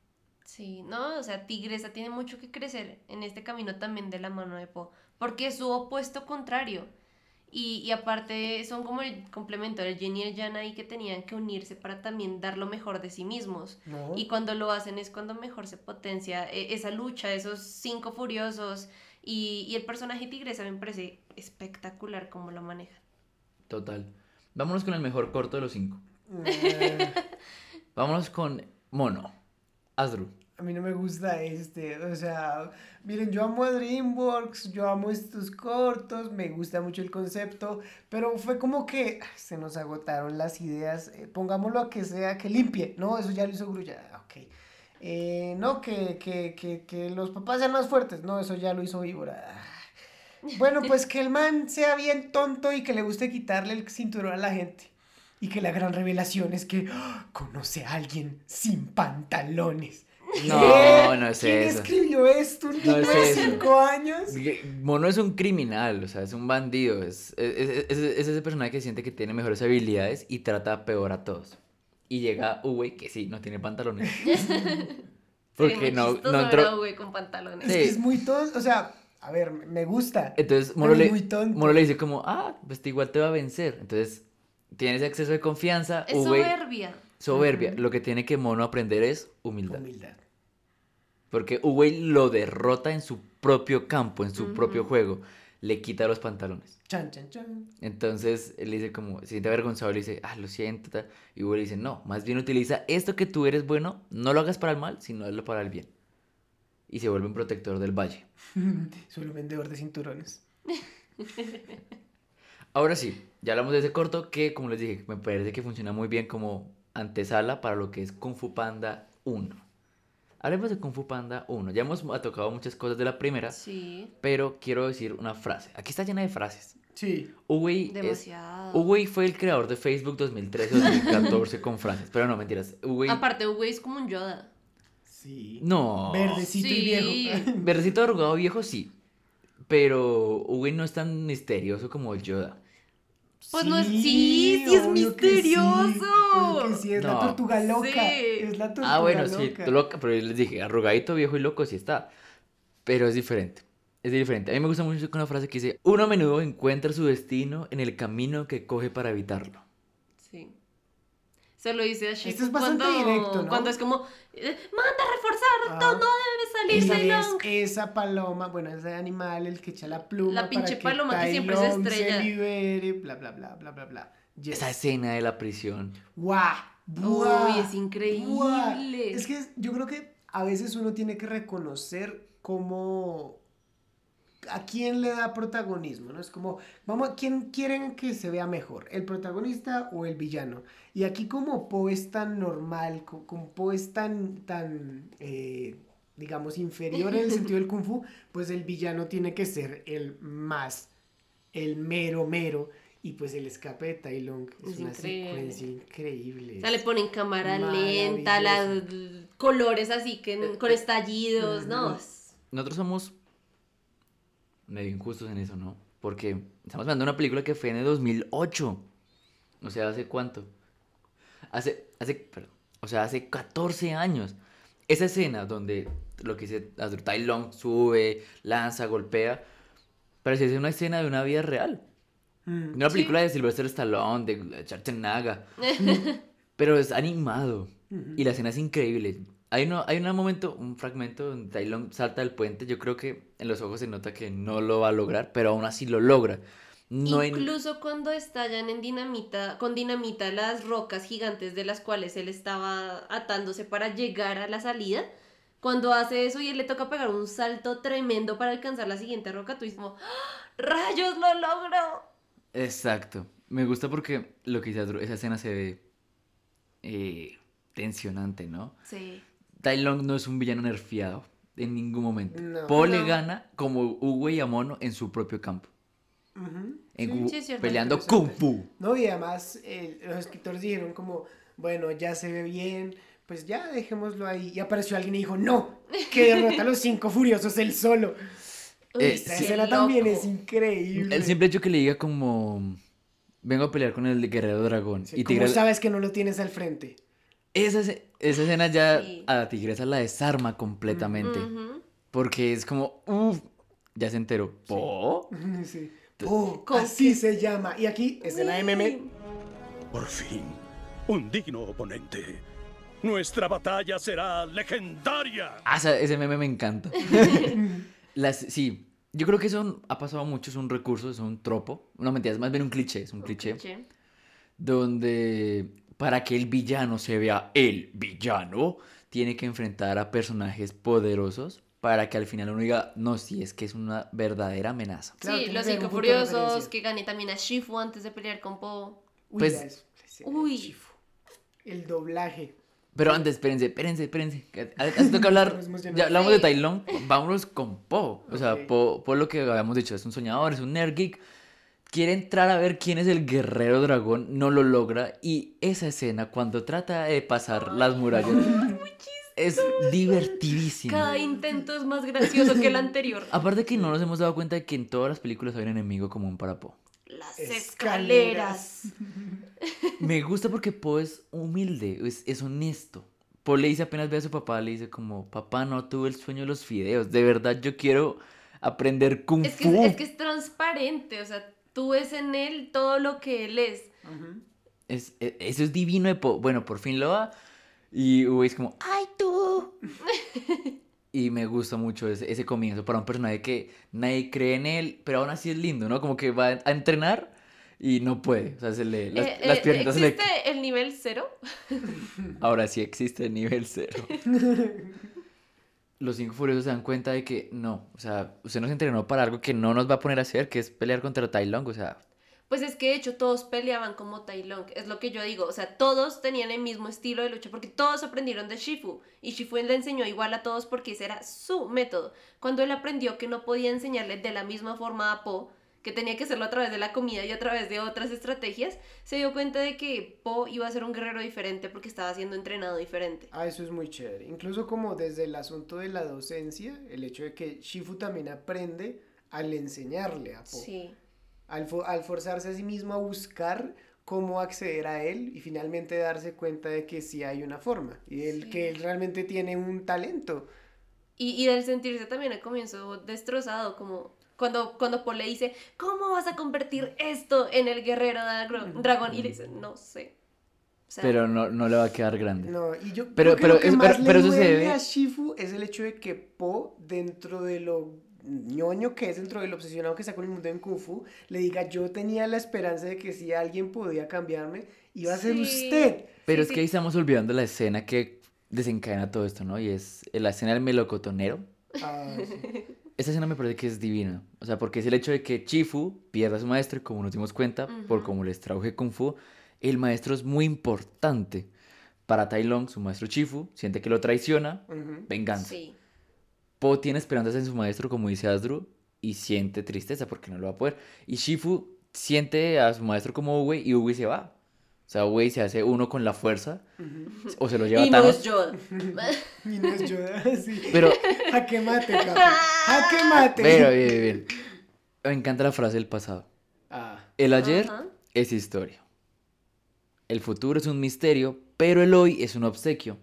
Sí, no, o sea, Tigresa tiene mucho que crecer en este camino también de la mano de Po, porque es su opuesto contrario. Y, y aparte son como el complemento del Yin y el Yang ahí que tenían que unirse para también dar lo mejor de sí mismos. No. Y cuando lo hacen es cuando mejor se potencia eh, esa lucha, esos cinco furiosos. Y, y el personaje Tigresa me parece espectacular cómo lo maneja. Total. Vámonos con el mejor corto de los cinco. Eh, Vámonos con Mono. Asdru. A mí no me gusta este, o sea, miren, yo amo a DreamWorks, yo amo estos cortos, me gusta mucho el concepto, pero fue como que se nos agotaron las ideas, eh, pongámoslo a que sea que limpie, no, eso ya lo hizo Grulla, ah, ok. Eh, no, que, que, que, que los papás sean más fuertes, no, eso ya lo hizo Víbora. ah. Bueno, pues que el man sea bien tonto y que le guste quitarle el cinturón a la gente. Y que la gran revelación es que ¡ah! conoce a alguien sin pantalones. No, ¿Qué? no es ¿Quién eso. escribió esto? ¿Un niño es de eso. 5 años? Mono es un criminal, o sea, es un bandido. Es, es, es- es- es ese personaje que siente que tiene mejores habilidades y trata peor a todos. Y llega Uwe, que sí, no tiene pantalones. Porque muy no, no entró. Uwe con pantalones. Es Sí. que es muy tonto, o sea, a ver, me gusta. Entonces Mono le, muy tonto. Mono le dice como, ah, pues igual te va a vencer. Entonces tienes exceso de confianza. Es Uwe, soberbia. soberbia. Lo que tiene que Mono aprender es humildad. Humildad. Porque Uwe lo derrota en su propio campo, en su propio juego. Le quita los pantalones. Chan, chan, chan. Entonces él dice como, se siente avergonzado, le dice, ah, lo siento, ta". y Uwe le dice, no, más bien utiliza esto que tú eres bueno, no lo hagas para el mal, sino hazlo para el bien. Y se vuelve un protector del valle. Solo vendedor de cinturones. Ahora sí, ya hablamos de ese corto que, como les dije, me parece que funciona muy bien como antesala para lo que es Kung Fu Panda 1. Hablemos de Kung Fu Panda 1. Ya hemos tocado muchas cosas de la primera, Sí, pero quiero decir una frase. Aquí está llena de frases. Sí. Uwe es, demasiado. Uwe fue el creador de Facebook 2013-2014 con frases, pero no, mentiras. Uwe... Aparte, Uwe es como un Yoda. Sí. No. Verdecito y viejo. Verdecito arrugado viejo, sí. Pero Uwe no es tan misterioso como el Yoda. Pues no es- sí, sí es obvio que sí, misterioso. que sí, es la No. tortuga loca. Sí. Es la tortuga Ah, bueno, sí, loca. tú loca, pero yo les dije, arrugadito, viejo y loco, sí está. Pero es diferente. Es diferente. A mí me gusta mucho una frase que dice: Uno a menudo encuentra su destino en el camino que coge para evitarlo. Se lo dice a Shifu Esto es bastante cuando, directo, ¿no? cuando es como, eh, manda a reforzar, Ah. todo no debe salir Tai es Lung". esa paloma, bueno, ese animal, el que echa la pluma. La pinche para paloma que Tai siempre se estrella. Se libere, bla, bla, bla, bla, bla, bla. Yes. Esa escena de la prisión. ¡Guau! Uy, ¡Guau! es increíble. ¡Guau! Es que yo creo que a veces uno tiene que reconocer cómo a quién le da protagonismo, ¿no? Es como, vamos, a quién quieren que se vea mejor, el protagonista o el villano. Y aquí como Poe es tan normal, co- como Poe es tan, tan, eh, digamos, inferior en el sentido del kung fu, pues el villano tiene que ser el más, el mero mero. Y pues el escape de Tai Lung es, Es una increíble. secuencia increíble. O sea, le ponen cámara lenta, las colores así que con estallidos, ¿no? Nosotros somos medio injustos en eso, ¿no? Porque estamos hablando de una película que fue en el 2008. O sea, ¿hace cuánto? Hace, hace, perdón, o sea, hace 14 años. Esa escena donde lo que dice Tai Long sube, lanza, golpea, parece una escena de una vida real. Mm. De una película de Sylvester Stallone, de Schwarzenegger. Pero es animado. Y la escena es increíble. Hay, uno, hay un momento, un fragmento donde Tai Lung salta del puente. Yo creo que en los ojos se nota que no lo va a lograr, pero aún así lo logra. No en- Incluso cuando estallan en dinamita, con dinamita las rocas gigantes de las cuales él estaba atándose para llegar a la salida, cuando hace eso y él le toca pegar un salto tremendo para alcanzar la siguiente roca, tú dices como, ¡Ah! ¡rayos, lo logró! Exacto. Me gusta porque lo que dice esa escena se ve eh, tensionante, ¿no? Sí. Tai Lung no es un villano nerfeado en ningún momento. No. Le gana como Uwe y Amono en su propio campo. En Sí, Gu- sí, es cierto, peleando. Kung Fu. No, y además eh, los escritores dijeron como, bueno, ya se ve bien, pues ya dejémoslo ahí. Y apareció alguien y dijo, no, que derrota a los cinco furiosos él solo. Uy, Eh, Esa qué escena también es increíble. El simple hecho que le diga como vengo a pelear con el guerrero dragón Sí, y ¿Cómo Tigresa sabes que no lo tienes al frente? Esa, esa escena ya Sí. a la tigresa la desarma completamente Ujú. porque es como uff ya se enteró ¿Po? Sí. Oh, ¿Con así se llama. Y aquí, escena de meme. Por fin, un digno oponente. Nuestra batalla será legendaria. Ah, esa- ese meme me encanta Las, sí yo creo que eso ha pasado mucho es un recurso es un tropo no mentira es más bien un cliché es un cliché Cliché. donde para que el villano se vea el villano, tiene que enfrentar a personajes poderosos para que al final uno diga, no, sí, es que es una verdadera amenaza. Claro, sí, los cinco furiosos, que gane también a Shifu antes de pelear con Poe. Uy, Pues- Uy. El doblaje. Pero antes, espérense, espérense, espérense. que a- Así toca hablar. Ya hablamos de Sí. Tai Lung, vámonos con Po. O sea, Ok. Po, Po lo que habíamos dicho, es un soñador, es un nerd geek. Quiere entrar a ver quién es el guerrero dragón, no lo logra. Y esa escena, cuando trata de pasar las murallas, es divertidísima. Cada intento es más gracioso que el anterior. Aparte que no nos hemos dado cuenta de que en todas las películas hay un enemigo común para Poe. Las Escaleras. escaleras. Me gusta porque Poe es humilde, es, es honesto. Poe le dice apenas ve a su papá, le dice como, papá, no tuve el sueño de los fideos, de verdad yo quiero aprender kung Es que, fu. es que es transparente, o sea, tú ves en él todo lo que él es. Es- e- eso es divino. Bueno, por fin lo va. Y Uwe es como, ¡ay tú! y me gusta mucho ese, ese comienzo para un personaje que nadie cree en él, pero aún así es lindo, ¿no? Como que va a entrenar y no puede. O sea, se le, las, Eh, las eh, le... ¿Existe el nivel cero? Ahora sí existe el nivel cero. Los cinco furiosos se dan cuenta de que no, o sea, usted nos entrenó para algo que no nos va a poner a hacer, que es pelear contra Tai Lung, o sea, Pues es que de hecho todos peleaban como Tai Lung, es lo que yo digo, o sea, todos tenían el mismo estilo de lucha porque todos aprendieron de Shifu y Shifu le enseñó igual a todos porque ese era su método. Cuando él aprendió que no podía enseñarle de la misma forma a Po, que tenía que hacerlo a través de la comida y a través de otras estrategias, se dio cuenta de que Po iba a ser un guerrero diferente porque estaba siendo entrenado diferente. Ah, eso es muy chévere. Incluso como desde el asunto de la docencia, el hecho de que Shifu también aprende al enseñarle a Po. Sí. Al, fo- al forzarse a sí mismo a buscar cómo acceder a él y finalmente darse cuenta de que sí hay una forma y el, Sí. que él realmente tiene un talento. Y, y del sentirse también al comienzo destrozado, como cuando, cuando Paul le dice, ¿cómo vas a convertir esto en el guerrero dra- dragón? Y le dice, no sé. O sea, pero no, no le va a quedar grande. No, y yo Pero- creo que pero lo que es- más pero- le pero eso se duele debe- a Shifu es el hecho de que Po, dentro de lo ñoño que es, dentro del obsesionado que está con el mundo en Kung Fu, le diga, yo tenía la esperanza de que si alguien podía cambiarme, iba a ser Sí. usted. Pero Sí, es que sí. ahí estamos olvidando la escena que desencadena todo esto, ¿no? Y es la escena del melocotonero. Ah, sí. Esta escena me parece que es divina. O sea, porque es el hecho de que Chifu pierda a su maestro y como nos dimos cuenta, por Ujú. cómo les trauje Kung Fu, el maestro es muy importante. Para Tai Lung, su maestro Chifu, siente que lo traiciona, venganza. Sí. Po tiene esperanzas en su maestro, como dice Asdru, y siente tristeza porque no lo va a poder. Y Shifu siente a su maestro como Uwe y Uwe se va. O sea, Uwe se hace uno con la fuerza o se lo lleva Y no Thanos. es Yoda. Y no es Yoda, sí. Pero, Jaque mate, capo. Jaque mate. pero bien, bien, bien. Me encanta la frase del pasado. Ah, El ayer Ajá. es historia. El futuro es un misterio, pero el hoy es un obsequio.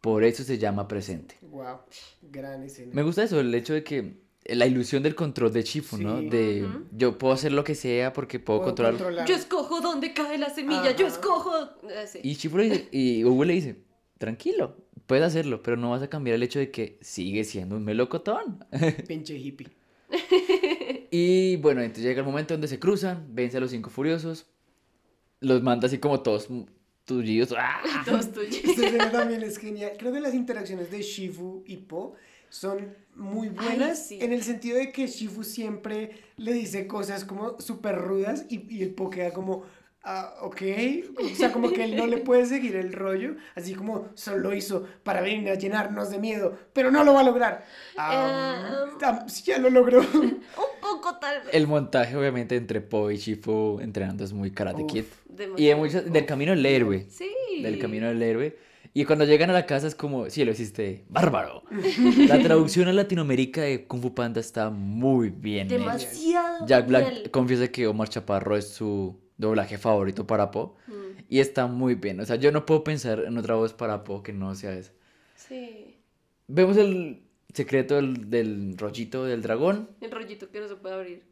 Por eso se llama presente. wow. Gran escena. Me gusta eso, el hecho de que la ilusión del control de Chifu, ¿no? De yo puedo hacer lo que sea porque puedo, Puedo controlar. controlar. Yo escojo dónde cae la semilla, yo escojo. eh, sí. Y Chifu le dice, y Uwe le dice, tranquilo, puedes hacerlo, pero no vas a cambiar el hecho de que sigue siendo un melocotón. Pinche hippie. y bueno, entonces llega el momento donde se cruzan, vence a los cinco furiosos, los manda así como todos tullidos. ¡ah! Todos tuyos. Esta escena también es genial. Creo que las interacciones de Shifu y Po son muy buenas sí. en el sentido de que Shifu siempre le dice cosas como súper rudas y, y el Po queda como, ah, ok. O sea, como que él no le puede seguir el rollo, así como solo lo hizo para venir a llenarnos de miedo, pero no lo va a lograr. Ah, Um, sí, ya lo logró. Un poco tal vez. El montaje obviamente entre Po y Chifu entrenando es muy Karate Uf. Kid. Demasiado. Y de muchos, del camino del héroe. Sí. Del camino del héroe. Y cuando llegan a la casa es como, sí, lo hiciste, bárbaro. La traducción a Latinoamérica de Kung Fu Panda está muy bien. Demasiado. Jack Black confiesa que Omar Chaparro es su doblaje favorito para Po. Mm, Y está muy bien. O sea, yo no puedo pensar en otra voz para Po que no sea esa. Sí. Vemos el secreto del, del rollito del dragón. El rollito que no se puede abrir.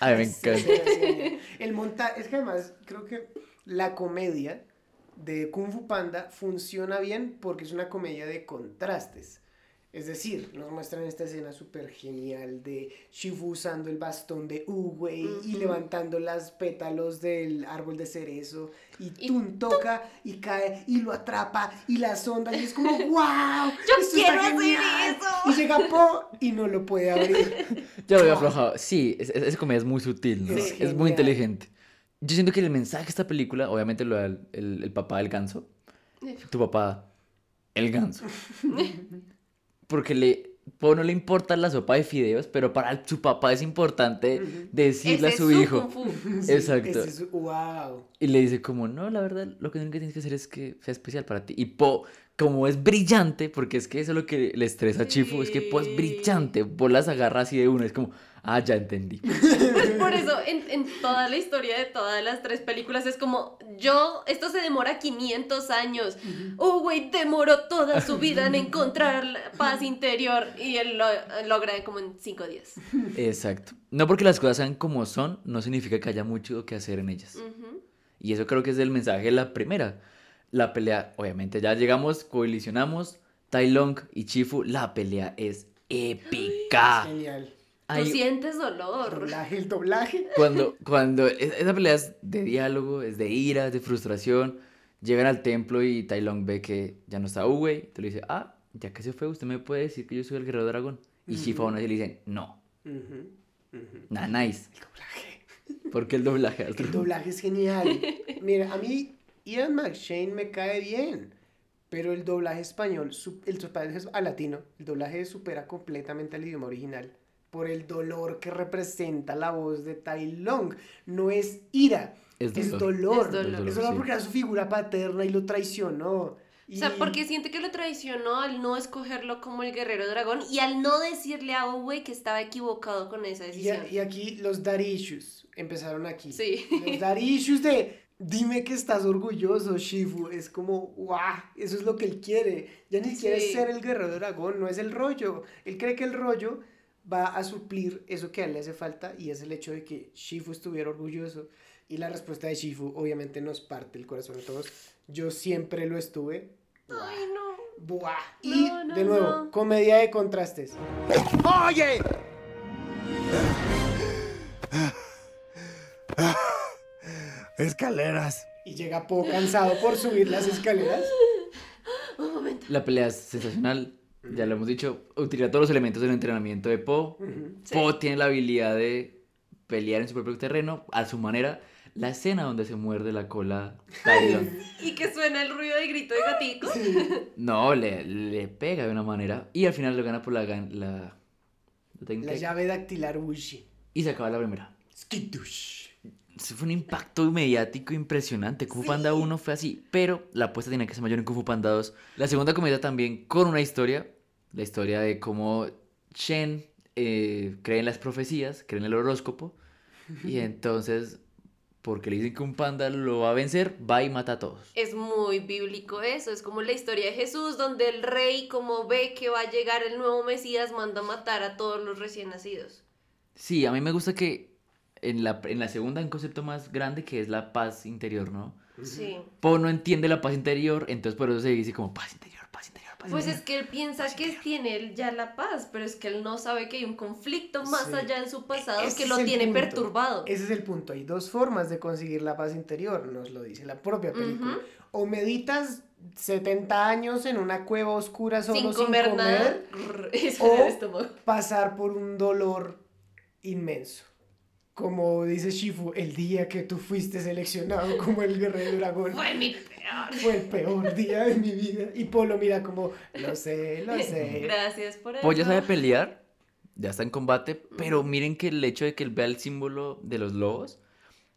Ay, me Sí, encanta. sí, sí. El montaje, es que además creo que la comedia de Kung Fu Panda funciona bien porque es una comedia de contrastes. Es decir, nos muestran esta escena súper genial de Shifu usando el bastón de Uwei y levantando las pétalos del árbol de cerezo y, Y Tun toca y cae y lo atrapa y la sonda y es como ¡Wow! Yo quiero hacer genial". eso. Y llega Po y no lo puede abrir. Ya lo había aflojado. Sí, es- es- esa comedia es muy sutil, es muy inteligente. Yo siento que el mensaje de esta película, obviamente lo da el, el- el papá del ganso. Tu papá, el ganso. Porque le, Po no le importa la sopa de fideos, pero para su papá es importante decirle Ese a su es hijo. Kung Fu. Exacto. Ese es- ¡Wow! Y le dice como, no, la verdad, lo que único que tienes que hacer es que sea especial para ti. Y Po, como es brillante, porque es que eso es lo que le estresa a Chifu, es que Po es Sí. brillante, Po las agarra así de una, es como, ah, ya entendí. Por eso, en, en toda la historia de todas las tres películas es como, yo, esto se demora 500 años. Oh, güey, demoró toda su vida en encontrar la paz interior y él lo logra como en 5 días. Exacto. No porque las cosas sean como son, no significa que haya mucho que hacer en ellas. Ujú. Y eso creo que es el mensaje de la primera. La pelea, obviamente, ya llegamos, coalicionamos, Tai Long y Chifu, la pelea es épica. Genial. Tú Hay- sientes dolor. Doblaje, el doblaje. Cuando, cuando es- esa pelea es de diálogo, es de ira, es de frustración. Llegan al templo y Tai Long ve que ya no está Uwei. Te le dice, ah, ya que se fue, usted me puede decir que yo soy el guerrero dragón. Y Shifu aún así le dice, no, Ujú, ujú. nah, nice. El doblaje. ¿Por qué el doblaje? El doblaje es genial. Mira, a mí Ian McShane me cae bien, pero el doblaje español, su- el doblaje a latino, el doblaje supera completamente al idioma original por el dolor que representa la voz de Tai Long. No es ira, Es es dolor. dolor. Es dolor. Es dolor sí. porque era su figura paterna y lo traicionó. O sea, Y- porque siente que lo traicionó al no escogerlo como el guerrero dragón y al no decirle a Owe que estaba equivocado con esa Y, decisión. a- y aquí los daddy issues empezaron aquí. Sí. Los daddy issues de dime que estás orgulloso, Shifu. Es como, guau, eso es lo que él quiere. Ya ni siquiera es Sí. ser el guerrero dragón, no es el rollo. Él cree que el rollo va a suplir eso que a él le hace falta y es el hecho de que Shifu estuviera orgulloso. Y la respuesta de Shifu obviamente nos parte el corazón a todos. Yo siempre lo estuve. Ay, no. Buah. Y No, no, de nuevo, no. comedia de contrastes. ¡Oye! Escaleras. Y llega Po cansado por subir las escaleras. Un momento. La pelea es sensacional. Ya lo hemos dicho, utiliza todos los elementos del entrenamiento de Po. Sí. Po tiene la habilidad de pelear en su propio terreno a su manera. La escena donde se muerde la cola. Y que suena el ruido de grito de gatico. No, le, le pega de una manera. Y al final lo gana por la, la, la técnica. La llave dactilar Wushi. Y se acaba la primera. Skitush. Eso fue un impacto mediático impresionante. Kung Fu Panda 1 fue así, pero la apuesta tenía que ser mayor en Kung Fu Panda 2. La segunda comedia también con una historia. La historia de cómo Shen eh, cree en las profecías, cree en el horóscopo. Y entonces, porque le dicen que un panda lo va a vencer, va y mata a todos. Es muy bíblico eso, es como la historia de Jesús, donde el rey, como ve que va a llegar el nuevo Mesías, manda a matar a todos los recién nacidos. Sí, a mí me gusta que en la, en la segunda hay un concepto más grande que es la paz interior, ¿no? Sí. Po no entiende la paz interior, entonces por eso se dice como paz interior, paz interior, paz Pues interior. es que él piensa que tiene él ya la paz, pero es que él no sabe que hay un conflicto más Sí. allá en su pasado Ese que es lo tiene punto. perturbado. Ese es el punto. Hay dos formas de conseguir la paz interior, nos lo dice la propia película. O meditas 70 años en una cueva oscura solo Sin sin, comer comer, nada. O pasar por un dolor inmenso. Como dice Shifu, el día que tú fuiste seleccionado como el guerrero dragón Fue mi peor. fue el peor día de mi vida. Y Polo mira como, lo sé, lo sé. Gracias por eso. Po ya sabe pelear, ya está en combate, pero miren que el hecho de que él vea el símbolo de los lobos,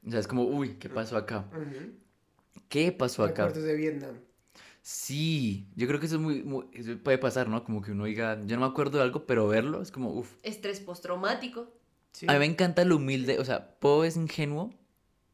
o sea, es como, uy, ¿qué pasó acá? ¿Qué pasó acá? Recuerdos de Vietnam. Sí, yo creo que eso es muy, muy- eso puede pasar, ¿no? Como que uno diga, yo no me acuerdo de algo, pero verlo es como, uff. Estrés postraumático. Sí. A mí me encanta lo humilde, o sea, Po es ingenuo,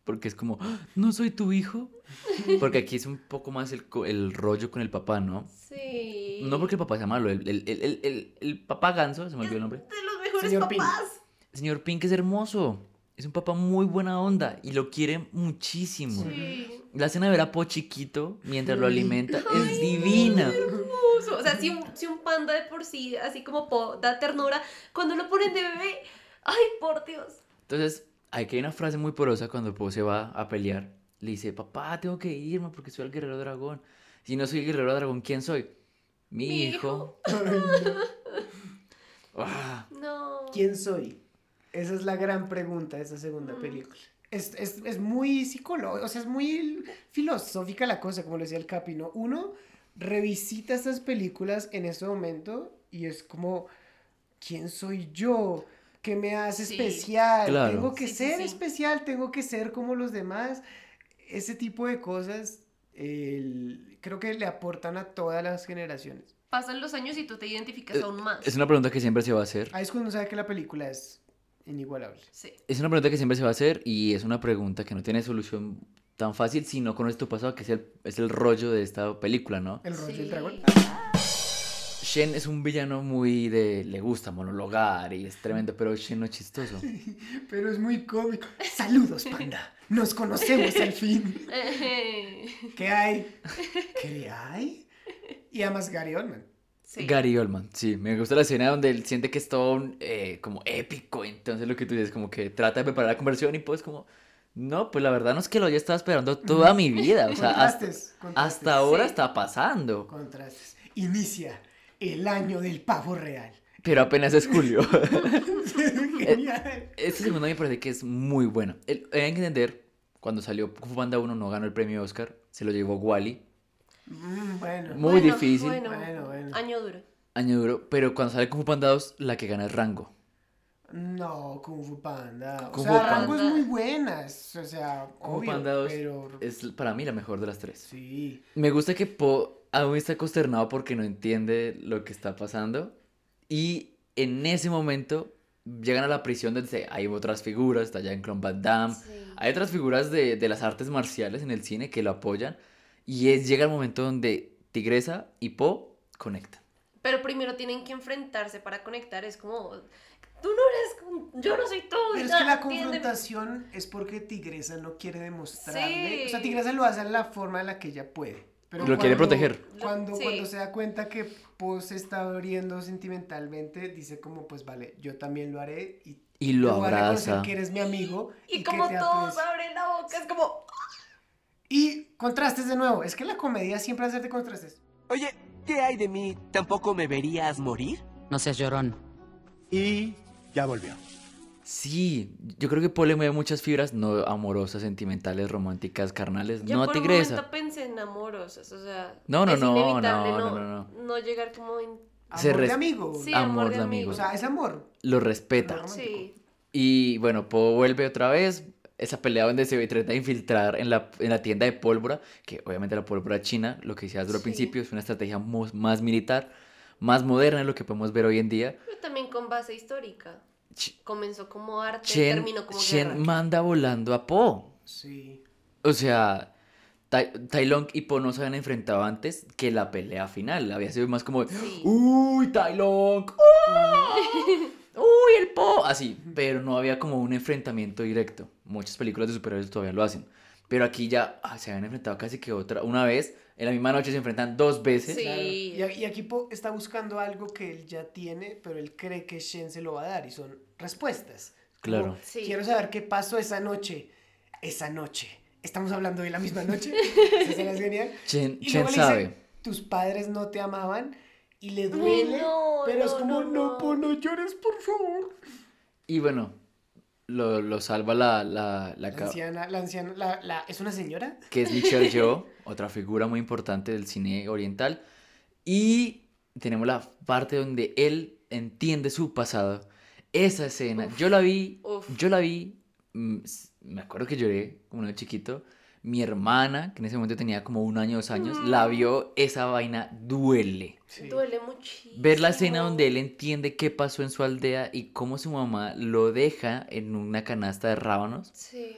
porque es como, "Ah, no soy tu hijo. Porque aquí es un poco más el, el rollo con el papá, ¿no? Sí. No porque el papá sea malo, el, el, el, el, el- el papá ganso, se me olvidó el nombre. De los mejores Señor papás. El señor Pink es hermoso, es un papá muy buena onda y lo quiere muchísimo. Sí. La escena de ver a Po chiquito mientras lo alimenta es divina. Hermoso. O sea, si un, si un panda de por sí, así como Po, da ternura, cuando lo ponen de bebé, ay, por Dios. Entonces, aquí hay una frase muy porosa cuando Po se va a pelear. Le dice, papá, tengo que irme porque soy el guerrero dragón. Si no soy el guerrero dragón, ¿quién soy? Mi, Mi hijo. Ah, No. ¿Quién soy? Esa es la gran pregunta de esa segunda película. Es, es, es muy psicológico, o sea, es muy filosófica la cosa, como lo decía el Capi, ¿no? Uno revisita estas películas en ese momento y es como, ¿quién soy yo? ¿Qué me hace Sí. especial? Claro. Tengo que Sí, ser sí. especial, tengo que ser como los demás. Ese tipo de cosas el- creo que le aportan a todas las generaciones. Pasan los años y tú te identificas aún más. es una pregunta que siempre se va a hacer. Ahí es cuando uno sabe que la película es inigualable. Sí. Es una pregunta que siempre se va a hacer y es una pregunta que no tiene solución tan fácil si no conoces tu pasado, que es el, es el rollo de esta película, ¿no? El rol Sí. del dragón. Shen es un villano muy de... le gusta monologar y es tremendo, pero Shen no es chistoso. Pero es muy cómico. Saludos, panda. Nos conocemos al fin. ¿Qué hay? ¿Qué hay? Y además Gary Oldman. Sí. Gary Oldman, sí, me gusta la escena donde él siente que es todo un, eh, como épico, entonces lo que tú dices como que trata de preparar la conversión y pues como, no, pues la verdad no es que lo haya estado esperando toda mi vida, o sea, hasta, Contrastes. contrastes. hasta ahora Sí. está pasando, Contrastes. Inicia el año del pavo real. pero apenas es julio. Genial. Esta segunda me parece que es muy buena. El- Hay que entender, cuando salió Kung Fu Panda 1 no ganó el premio Oscar, se lo llevó Wally, Mm, bueno. muy Bueno, difícil, Bueno, Bueno, bueno. año duro. año duro, pero cuando sale Kung Fu Panda 2, la que gana es Rango. No, Kung Fu Panda. O sea, Fu Rango es muy buenas. O sea, Kung Fu Panda 2 pero... es para mí la mejor de las tres. Sí. Me gusta que Po aún está consternado porque no entiende lo que está pasando. Y en ese momento llegan a la prisión donde hay otras figuras, está Jean-Claude Van Damme. Sí. Hay otras figuras de, de las artes marciales en el cine que lo apoyan. Y es, llega el momento donde Tigresa y Po conectan. Pero primero tienen que enfrentarse para conectar. Es como, tú no eres, yo no soy tú. Pero es que la entiéndeme". confrontación es porque Tigresa no quiere demostrarle. Sí. O sea, Tigresa lo hace en la forma en la que ella puede. Pero Lo quiere cuando- proteger. Cuando, Sí. cuando se da cuenta que Po se está abriendo sentimentalmente, dice como, pues vale, yo también lo haré y Y lo abraza. que eres mi amigo. Y, que como todos aprecio". abren la boca, es como, Y contrastes de nuevo. Es que la comedia siempre hace de contrastes. Oye, ¿Qué hay de mí? ¿Tampoco me verías morir? No seas llorón. Y ya volvió. Sí, yo creo que Paul le mueve muchas fibras, no amorosas, sentimentales, románticas, carnales, Yo no por un tigresa. momento pensé en amorosas, o sea, No, no, es no, inevitable no, no, no, no, no llegar como en... Se Amor de res- amigo. Sí, Amor amor de de amigo. O sea, es amor. Lo respeta. Sí. Y bueno, Poe vuelve otra vez. Esa pelea donde se trata de infiltrar en la, en la tienda de pólvora, que obviamente la pólvora china, lo que decías al Sí. principio, es una estrategia mu- más militar, más moderna de lo que podemos ver hoy en día. Pero también con base histórica. Comenzó como arte y Chen, terminó como Chen guerra. manda volando a Poe. Sí. O sea, Tai, Tai Lung y Po no se habían enfrentado antes que la pelea final. Había sido más como, uy, Tai Lung, uy, uy, el Po. Así, pero no había como un enfrentamiento directo. Muchas películas de superhéroes todavía lo hacen. Pero aquí ya ah, se habían enfrentado casi que otra, una vez. En la misma noche se enfrentan dos veces. Claro. Y, y aquí Po está buscando algo que él ya tiene, pero él cree que Shen se lo va a dar y son respuestas. Como, Claro. Sí. Quiero saber qué pasó esa noche. Esa noche. Estamos hablando de la misma noche. Esa es genial. Chen, Y Chen luego le sabe. tus padres no te amaban y le duele, no, pero es como, no, no, no. Po, no llores, por favor. Y bueno, lo, lo salva la, la, la anciana, la anciana, la, la- ¿es una señora? que es Michelle Yeoh, otra figura muy importante del cine oriental. Y tenemos la parte donde él entiende su pasado. Esa escena, yo la vi, yo la vi, mm, me acuerdo que lloré como de chiquito. Mi hermana, que en ese momento tenía como un año, dos años, la vio, esa vaina duele. Duele muchísimo. Ver la escena donde él entiende qué pasó en su aldea y cómo su mamá lo deja en una canasta de rábanos. Sí.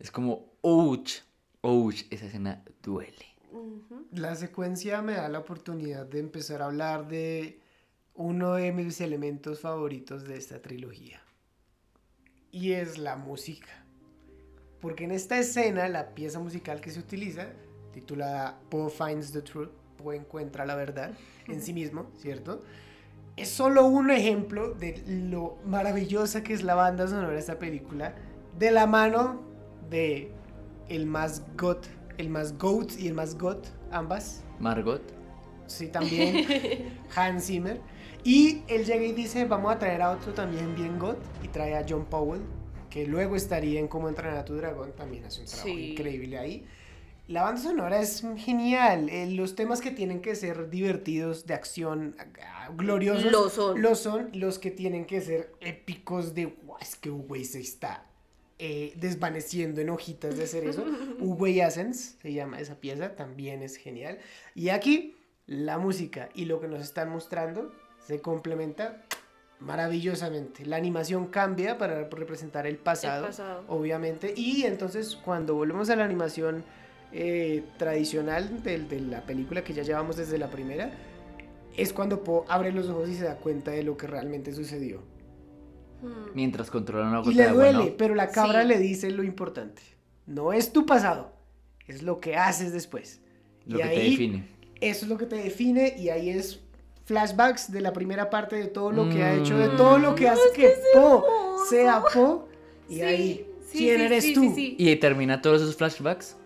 Es como, ouch, ouch, esa escena duele. La secuencia me da la oportunidad de empezar a hablar de uno de mis elementos favoritos de esta trilogía. Y es la música. Porque en esta escena, la pieza musical que se utiliza, titulada Poe Finds the Truth, Poe encuentra la verdad en sí mismo, ¿cierto? Es solo un ejemplo de lo maravillosa que es la banda sonora de esta película, de la mano de el más got, el más goat y el más got, ambas. Margot. Sí, también Hans Zimmer. Y él llega y dice, vamos a traer a otro también bien got, y trae a John Powell, que luego estaría en Cómo entrenar a tu dragón, también hace un trabajo Sí. increíble ahí. La banda sonora es genial, eh, los temas que tienen que ser divertidos, de acción, ah, gloriosos, Lo son. lo son, los que tienen que ser épicos de, "Guau, es que güey se está eh, desvaneciendo en hojitas de cerezo. Uwey Essence se llama esa pieza, también es genial. Y aquí la música y lo que nos están mostrando se complementa maravillosamente. La animación cambia para representar el pasado, pasado. obviamente. Y entonces cuando volvemos a la animación eh, tradicional del- de, la película que ya llevamos desde la primera, es cuando Po abre los ojos y se da cuenta de lo que realmente sucedió. Mientras controlan una gota Y le de duele, agua, ¿no? pero la cabra Sí. le dice lo importante. No es tu pasado, es lo que haces después. Lo Y que te ahí, define. Eso es lo que te define y ahí es flashbacks de la primera parte de todo lo que ha hecho, de todo lo que hace que Po sea Po. Y ahí, sí, ¿quién sí, eres sí, tú? sí, sí. Y termina todos esos flashbacks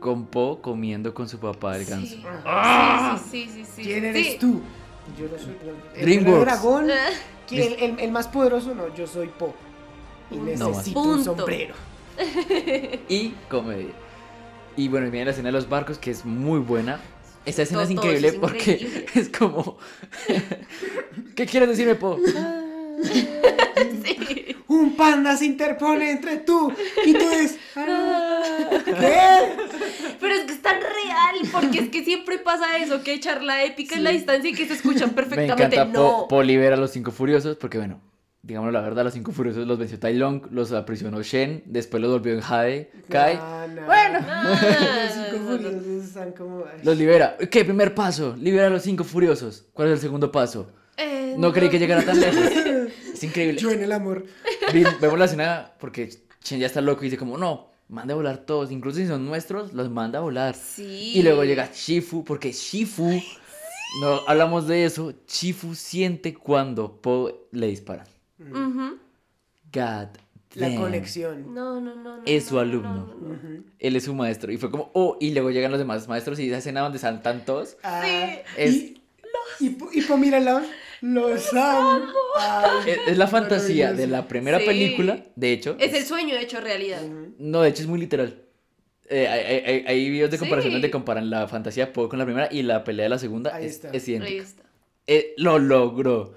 con Po comiendo con su papá el ganso. Sí. ¡Ah! Sí, sí, sí, sí, sí. ¿Quién eres Sí. tú? Yo no soy el DreamWorks. dragón. ¿Quién- el, el- el más poderoso no, yo soy Po. Y No necesito un sombrero. Y comedia. Y bueno, viene la escena de los barcos que es muy buena. Esta escena es increíble es porque increíble. es como... ¿Qué quieres decirme, Po? Sí. Un panda se interpone entre tú y tú es. ¿Qué? Pero es que es tan real, porque es que siempre pasa eso, que echar la épica en la distancia y que se escuchan Me perfectamente. encanta no. Po, Po libera a los cinco furiosos porque, bueno, digamos la verdad, los cinco furiosos los venció Tai Long, los aprisionó Shen, después los volvió en Jade, Kai, No, no. Bueno. Los cinco furiosos están como. los libera. ¿Qué? Primer paso, libera a los cinco furiosos. ¿Cuál es el segundo paso? Eh, No creí que llegara tan lejos. Es increíble. Yo en el amor. Vemos la escena porque Shen ya está loco y dice como, no, manda a volar todos, incluso si son nuestros, los manda a volar. Sí. Y luego llega Shifu, porque Shifu, no hablamos de eso, Shifu siente cuando Po le disparan. Ujú. God La Damn. conexión. No, no, no. no, Es su no, alumno. no, no, no. Él es su maestro. Y fue como, oh, y luego llegan los demás maestros y esa escena donde saltan todos. Ah, Es, y, y, po- y po, mírala, los amo. Ay, es, es la fantasía de la primera Sí. película, de hecho. Es el sueño hecho realidad. No, de hecho es muy literal. Eh, hay, hay- hay- hay videos de comparación Sí. donde comparan la fantasía con la primera y la pelea de la segunda. Ahí es, está. es idéntica. Ahí está. Eh, lo logró.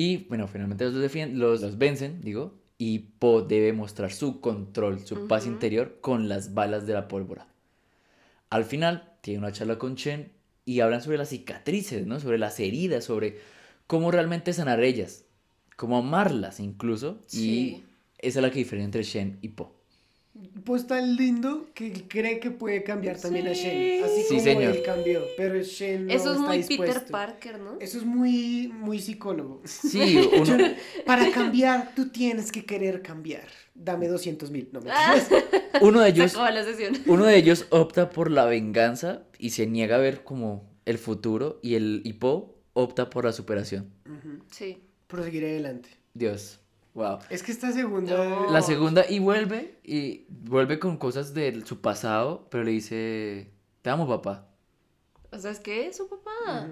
Y bueno, finalmente los, defien- los, los vencen, digo. Y Poe debe mostrar su control, su paz interior con las balas de la pólvora. Al final, tiene una charla con Chen y hablan sobre las cicatrices, ¿no? Sobre las heridas, sobre cómo realmente sanar ellas, cómo amarlas incluso. Sí. Y esa es la que diferencia entre Shen y Poe. Pues tan lindo que cree que puede cambiar también a. Shen. Así Sí, como señor. él cambió. Pero Shen no Eso es está muy dispuesto. Peter Parker, ¿no? Eso es muy, muy psicólogo. Sí, uno, Para cambiar, tú tienes que querer cambiar. Dame 200 mil. No me Ah, uno de ellos la. Uno de ellos opta por la venganza y se niega a ver como el futuro y el Poe opta por la superación. Sí. Proseguir adelante. Dios, wow. Es que esta segunda. No. La segunda y vuelve y vuelve con cosas de su pasado, pero le dice, "Te amo, papá." O sea, es que es su papá.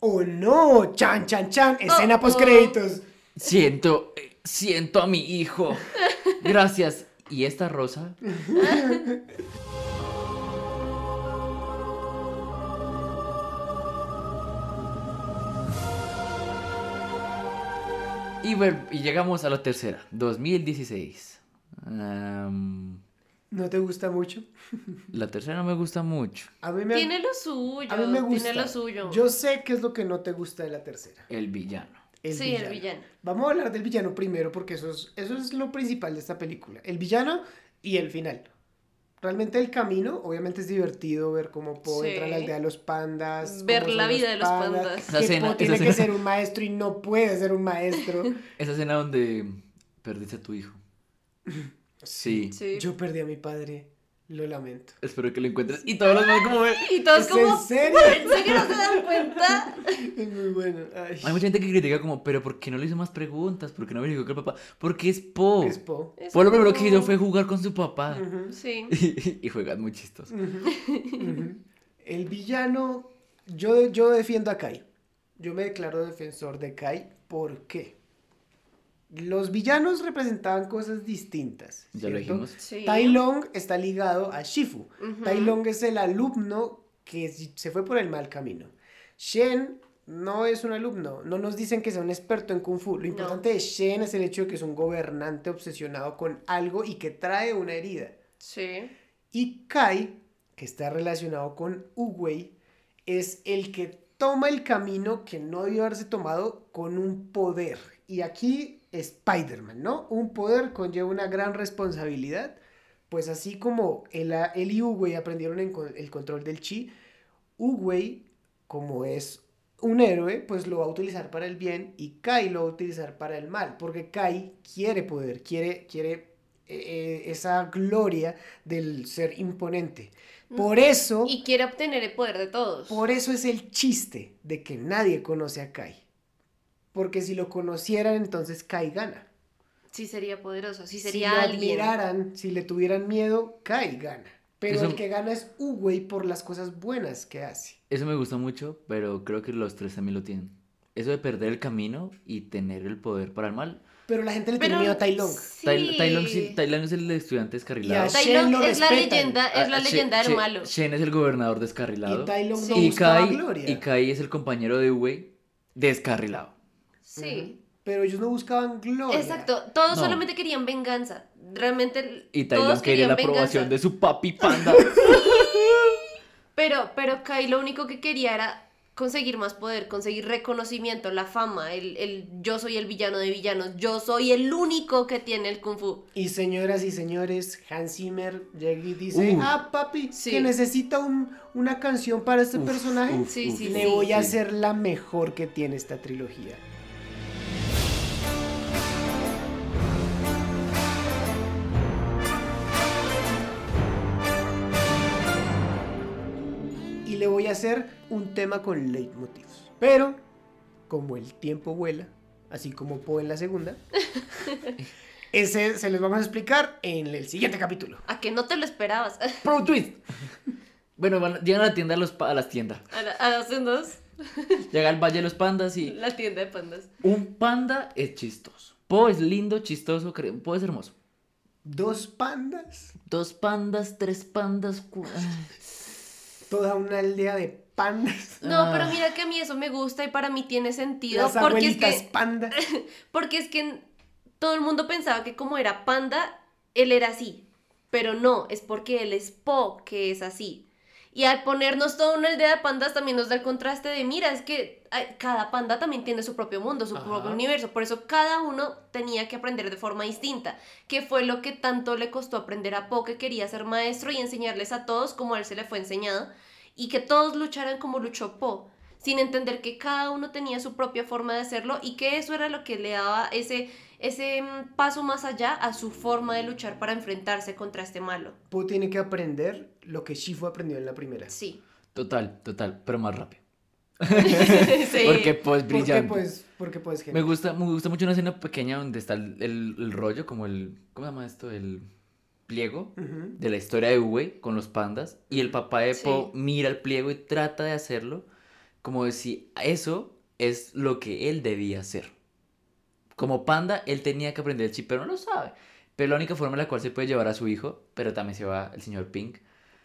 ¡Oh no! ¡Chan, chan, chan! Escena Oh, post oh. créditos. Siento siento a mi hijo. Gracias. ¿Y esta rosa? Y, y llegamos a la tercera, 2016. Am, ¿No te gusta mucho? la tercera no me gusta mucho. A mí me, Tiene lo suyo. a mí me gusta. Tiene lo suyo. Yo sé qué es lo que no te gusta de la tercera. El villano. El sí, villano. el villano. Vamos a hablar del villano primero porque eso es, eso es lo principal de esta película. El villano y el final. Realmente el camino, obviamente es divertido ver cómo Poe Sí. entra a la aldea de los pandas. Ver la vida de los pandas. Esa Que escena- Poe esa tiene que ser un maestro y no puede ser un maestro. Esa escena donde perdiste a tu hijo. Sí. Sí. Yo perdí a mi padre. Lo lamento. Espero que lo encuentres. Y todos los demás como ven. Y todos ¿Es como. en serio? ¿En serio no se dan cuenta? Es muy bueno. Ay. Hay mucha gente que critica como, pero ¿por qué no le hizo más preguntas? ¿Por qué no verificó que el papá? Porque es Po. Es. Es Po lo primero que hizo fue jugar con su papá. Sí. y juegan muy chistoso. El villano. Yo, yo defiendo a Kai. Yo me declaro defensor de Kai. ¿Por qué? Los villanos representaban cosas distintas. Ya lo ¿cierto? dijimos. Sí. Tai Long está ligado a Shifu. Tai Long es el alumno que se fue por el mal camino. Shen no es un alumno, no nos dicen que sea un experto en Kung Fu. Lo No. importante de Shen es el hecho de que es un gobernante obsesionado con algo y que trae una herida. Sí. Y Kai, que está relacionado con Uwei, es el que toma el camino que no debió haberse tomado con un poder. Y aquí Spider-Man, ¿no? Un poder conlleva una gran responsabilidad. Pues así como él, él y Uwei aprendieron en el control del chi, Uwei, como es un héroe, pues lo va a utilizar para el bien y Kai lo va a utilizar para el mal, porque Kai quiere poder, quiere, quiere eh, eh, esa gloria del ser imponente. Por eso, Y quiere obtener el poder de todos. por eso es el chiste de que nadie conoce a Kai. Porque si lo conocieran, entonces Kai gana. Sí sería poderoso. Sí si sería lo alguien. admiraran, si le tuvieran miedo, Kai gana. Pero Eso- el que gana es Uwei por las cosas buenas que hace. Eso me gusta mucho, pero creo que los tres también lo tienen. Eso de perder el camino y tener el poder para el mal. Pero la gente le tiene miedo a Tai Long. sí. Tai- Tai Lung sí- Tai Lung es el estudiante descarrilado. Y a Tai Shen Lung lo es la leyenda, es la Ah, leyenda del malo. Shen es el gobernador descarrilado. Y Tai Long Sí. no Y Kai, gloria. y Kai es el compañero de Uwei descarrilado. Sí. Pero ellos no buscaban gloria. Exacto. Todos No. solamente querían venganza. Realmente. Y Tai todos quería querían la aprobación venganza. de su papi panda. Pero, pero Kai lo único que quería era conseguir más poder, conseguir reconocimiento, la fama, el, el yo soy el villano de villanos, yo soy el único que tiene el kung fu. Y señoras y señores, Hans Zimmer llega y dice, ah, papi, Sí. que necesita un- una canción para este personaje. uf, Sí, sí, Le sí. voy a hacer la mejor que tiene esta trilogía. Voy a hacer un tema con leitmotivs. Pero, como el tiempo vuela, así como Poe en la segunda, Ese se les vamos a explicar en el siguiente capítulo. A que no te lo esperabas. Pro twist. Bueno, van- llegan a la tienda a, los, las tiendas. A, la- a los dos. Llega al Valle de los Pandas y La tienda de pandas. un panda es chistoso. Po es lindo, chistoso, cre- Po es hermoso. Dos pandas, Dos pandas, tres pandas. cu- toda una aldea de pandas. No, Ah. pero mira que a mí eso me gusta y para mí tiene sentido. Las porque es que pandas. Porque es que todo el mundo pensaba que como era panda, él era así. Pero no, es porque él es Po que es así. Y al ponernos toda una aldea de pandas también nos da el contraste de, mira, es que ay, cada panda también tiene su propio mundo, su Ajá. propio universo. Por eso cada uno tenía que aprender de forma distinta. Que fue lo que tanto le costó aprender a Po, que quería ser maestro y enseñarles a todos como a él se le fue enseñado. Y que todos lucharan como luchó Po sin entender que cada uno tenía su propia forma de hacerlo y que eso era lo que le daba ese, ese mm, paso más allá a su forma de luchar para enfrentarse contra este malo. Po tiene que aprender lo que Shifu aprendió en la primera. Sí. Total, total, pero más rápido. Sí. Porque Po es ¿Por qué brillante. pues? Porque pues Me gusta, me gusta mucho una escena pequeña donde está el, el- el rollo, como el. ¿Cómo se llama esto? El pliego de la historia de Uwe con los pandas. Y el papá de Po Sí. mira el pliego y trata de hacerlo como de si eso es lo que él debía hacer. Como panda, él tenía que aprender el chip, pero no lo sabe. Pero la única forma en la cual se puede llevar a su hijo, pero también se va el señor Pink.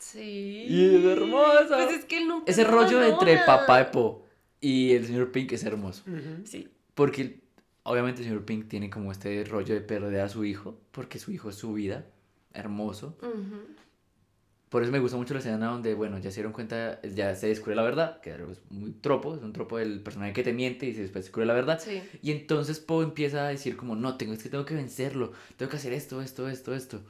Sí. Y es hermoso. Pues es que él nunca Ese lo rollo entre abandona. papá de Po y el señor Pink es hermoso. Ujú. Sí. Porque obviamente el señor Pink tiene como este rollo de perder a su hijo, porque su hijo es su vida, hermoso. Ujú. Por eso me gusta mucho la escena donde, bueno, ya se dieron cuenta, ya se descubre la verdad, que es muy tropo, es un tropo del personaje que te miente y se después descubre la verdad. Sí. Y entonces Poe empieza a decir como, no, tengo, es que tengo que vencerlo, tengo que hacer esto, esto, esto, esto.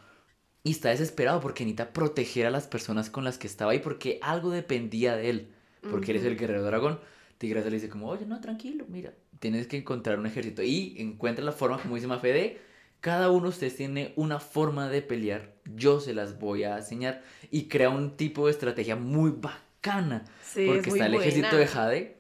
Y está desesperado porque necesita proteger a las personas con las que estaba ahí porque algo dependía de él. Porque eres el guerrero dragón. Tigresa le dice como, oye, no, tranquilo, mira, tienes que encontrar un ejército. Y encuentra la forma, como dice Mafede, cada uno de ustedes tiene una forma de pelear, yo se las voy a enseñar. Y crea un tipo de estrategia muy bacana. Sí, porque es está el ejército buena. de Jade,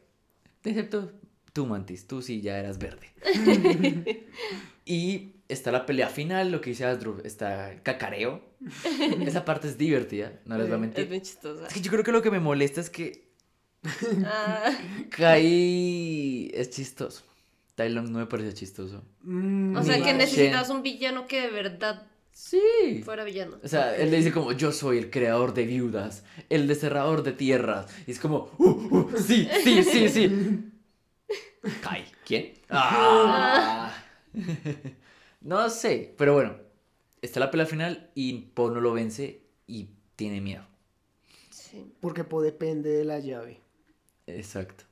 excepto tú, Mantis, tú sí ya eras verde. y está la pelea final, lo que dice Asdrúm, está el cacareo. Esa parte es divertida, no les voy a Es mentir. bien chistosa. Es que yo creo que lo que me molesta es que Ah, Kai es chistoso. Tai Lung no me parece chistoso. Mm, o sea que Shen. necesitas un villano que de verdad Sí. fuera villano. O sea, él le dice como, yo soy el creador de viudas, el deserrador de tierras. Y es como, uh, uh, sí, sí, sí, sí. Kai, ¿quién? Ah. No sé, pero bueno, está la pelea final y Po no lo vence y tiene miedo. Sí. Porque Po depende de la llave. Exacto.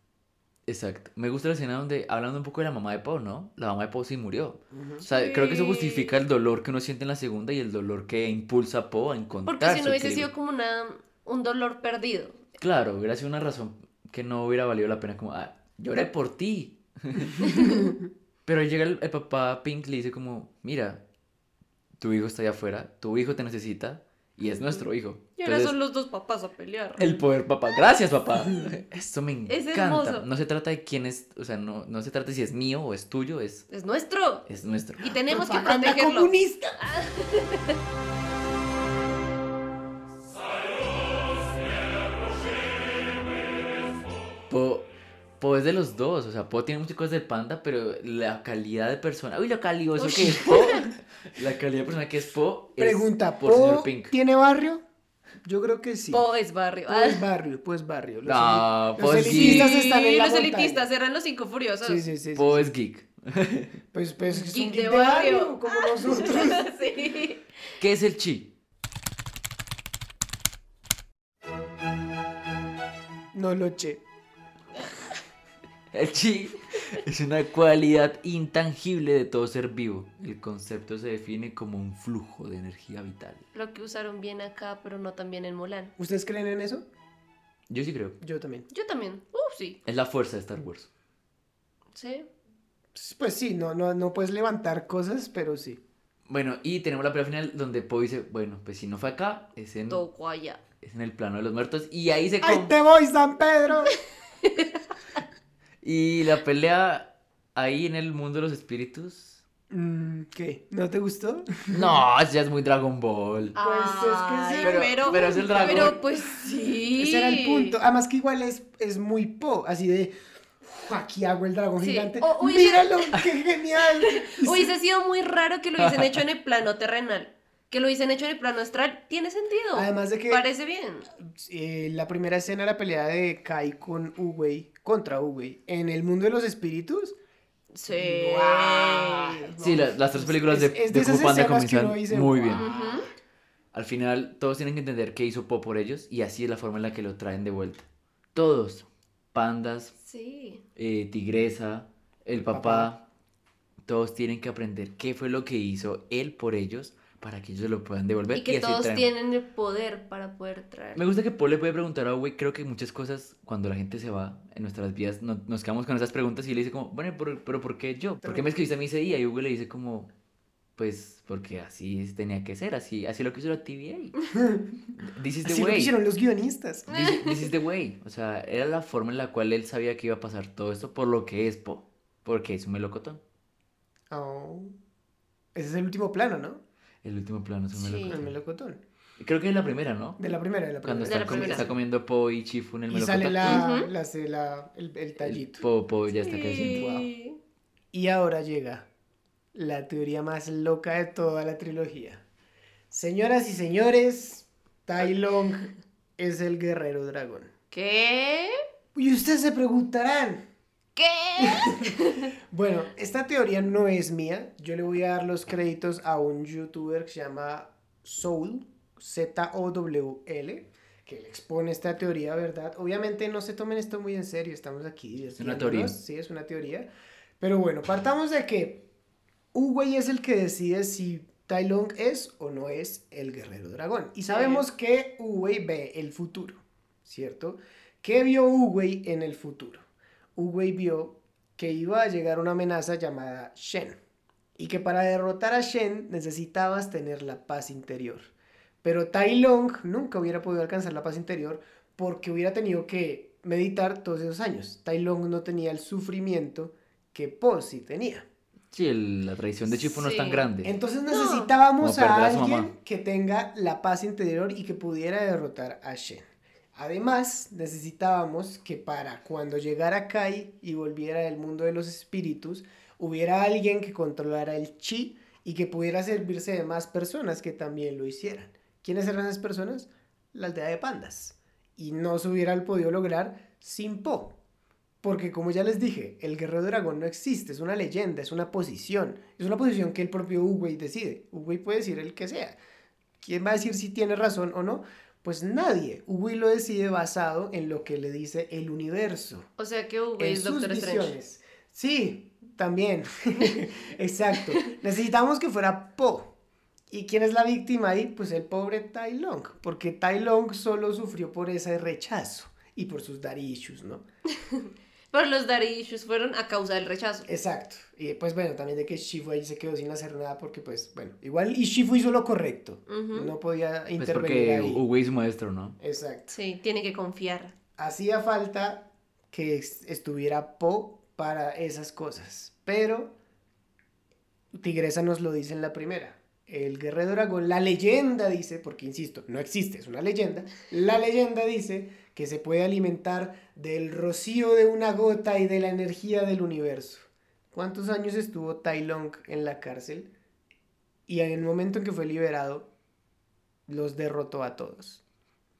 Exacto. Me gusta la escena donde, hablando un poco de la mamá de Po, ¿no? La mamá de Po sí murió. O sea, creo que eso Sí. justifica el dolor que uno siente en la segunda y el dolor que impulsa a Po a encontrar Porque si no hubiese sido como una, un dolor perdido. Claro, hubiera sido una razón que no hubiera valido la pena como, ah, lloré por ti. Pero llega el, el papá Pink y le dice como, mira, tu hijo está allá afuera, tu hijo te necesita y es nuestro hijo. Y ahora Entonces, son los dos papás a pelear. el poder papá. Gracias, papá. Esto me Es encanta. hermoso. No se trata de quién es, o sea, no, no se trata de si es mío o es tuyo, es, Es nuestro. es nuestro. Y tenemos que protegerlo. comunista. Po, Po es de los dos, o sea, Po tiene muchas cosas del panda, pero la calidad de persona, uy, lo calioso que es Po, la calidad de persona que es Po es Pregunta, por señor ¿Po Pink. tiene barrio? Yo creo que sí. Po es barrio. Po es barrio, Po es barrio. Los, No, Po los elitistas están en la los montaña. elitistas eran los cinco furiosos. Sí, sí, sí. Po sí, es sí. geek. Pues, pues es un Geek de barrio, barrio. como nosotros. sí. ¿Qué es el chi? No lo che. El chi es una cualidad intangible de todo ser vivo. El concepto se define como un flujo de energía vital. Lo que usaron bien acá, pero no tan bien en Mulan. ¿Ustedes creen en eso? Yo sí creo. Yo también. Yo también. Uh, sí. Es la fuerza de Star Wars. Sí. Pues sí, no, no, no puedes levantar cosas, pero sí. Bueno, y tenemos la pelea final donde Po dice, bueno, pues si no fue acá, es en, Toco allá. es en el plano de los muertos. Y ahí se... ¡Ahí te voy, San Pedro! Y la pelea ahí en el mundo de los espíritus Mm, ¿Qué? ¿No te gustó? No, ya es muy Dragon Ball. Pues es que sí. pero- pero es el dragón. Pero pues sí. Ese era el punto. Además que igual es, es muy po, así de "Uf, aquí hago el dragón Sí. gigante. O- Míralo, qué genial. Hubiese sido muy raro que lo hubiesen hecho en el plano terrenal. Que lo hubiesen hecho en el plano astral. Tiene sentido. Además de que- Parece bien. Eh, la primera escena, la pelea de Kai con Uwei, contra Uwei, en el mundo de los espíritus. Sí. ¡guau! Sí, la- las tres películas de, Es- de de Panda comienzan dice, muy "Wow". bien. Al final, todos tienen que entender qué hizo Po por ellos y así es la forma en la que lo traen de vuelta. Todos. Pandas, Sí. eh, Tigresa, el papá, todos tienen que aprender qué fue lo que hizo él por ellos para que ellos lo puedan devolver. Y que así todos traen- tienen el poder para poder traer. Me gusta que Paul le puede preguntar a Uwe, creo que muchas cosas, cuando la gente se va en nuestras vidas, no- nos quedamos con esas preguntas y le dice como, bueno, pero, pero ¿por qué yo? ¿Por qué me escribiste a mí ese día? Y Uwe le dice como, pues, porque así tenía que ser, así, así lo quiso la TVA. This is the Así lo way. hicieron los guionistas. This, this is the way. O sea, era la forma en la cual él sabía que iba a pasar todo esto por lo que es Po. Porque es un melocotón. Oh. Ese es el último plano, ¿no? El último plano es un Sí. El melocotón. melocotón. Creo que es la primera, ¿no? De la primera, de la Cuando primera. está, la primera. está comiendo Po y Chifu en el Y melocotón. sale la, el, el tallito. Po, Po ya está. Sí. Y ahora llega la teoría más loca de toda la trilogía. Señoras y señores, Tai Long es el guerrero dragón. ¿Qué? Y ustedes se preguntarán. ¿Qué? Bueno, esta teoría no es mía. Yo le voy a dar los créditos a un youtuber que se llama Soul, Z-O-W-L, que le expone esta teoría, ¿verdad? Obviamente no se tomen esto muy en serio, estamos aquí. una teoría. Sí, es una teoría. Pero bueno, partamos de que Uwei es el que decide si Tai Long es o no es el guerrero dragón. Y sabemos que Uwei ve el futuro, ¿cierto? ¿Qué vio Uwei en el futuro? Uwei vio que iba a llegar una amenaza llamada Shen y que para derrotar a Shen necesitabas tener la paz interior. Pero Tai Long nunca hubiera podido alcanzar la paz interior porque hubiera tenido que meditar todos esos años. Tai Long no tenía el sufrimiento que Po sí tenía. Sí, el- la traición de Chifu no es tan grande. Entonces necesitábamos a alguien que tenga la paz interior y que pudiera derrotar a Shen. Además, necesitábamos que para cuando llegara Kai y volviera del mundo de los espíritus, hubiera alguien que controlara el chi y que pudiera servirse de más personas que también lo hicieran. ¿Quiénes eran esas personas? La aldea de pandas. Y no se hubiera podido lograr sin Po. Porque como ya les dije, el guerrero dragón no existe, es una leyenda, es una posición. Es una posición que el propio Uwei decide. Uwei puede decir el que sea. ¿Quién va a decir si tiene razón o no? Pues nadie. Uwei lo decide basado en lo que le dice el universo. O sea que Uwe En es Doctor Strange. Sí, también. Exacto. Necesitamos que fuera Po. ¿Y quién es la víctima ahí? Pues el pobre Tai Long. Porque Tai Long solo sufrió por ese rechazo y por sus daddy issues, ¿no? Pero los daddy issues fueron a causa del rechazo. Exacto. Y pues bueno, también de que Shifu ahí se quedó sin hacer nada porque pues bueno, igual y Shifu hizo lo correcto. No podía Pues intervenir porque ahí. Uwe es maestro, ¿no? Exacto. Sí, tiene que confiar. Hacía falta que es- estuviera Po para esas cosas. Pero Tigresa nos lo dice en la primera. El guerrero dragón, la leyenda dice, porque insisto, no existe, es una leyenda. La leyenda dice que se puede alimentar del rocío de una gota y de la energía del universo. ¿Cuántos años estuvo Tai Long en la cárcel? Y en el momento en que fue liberado, los derrotó a todos.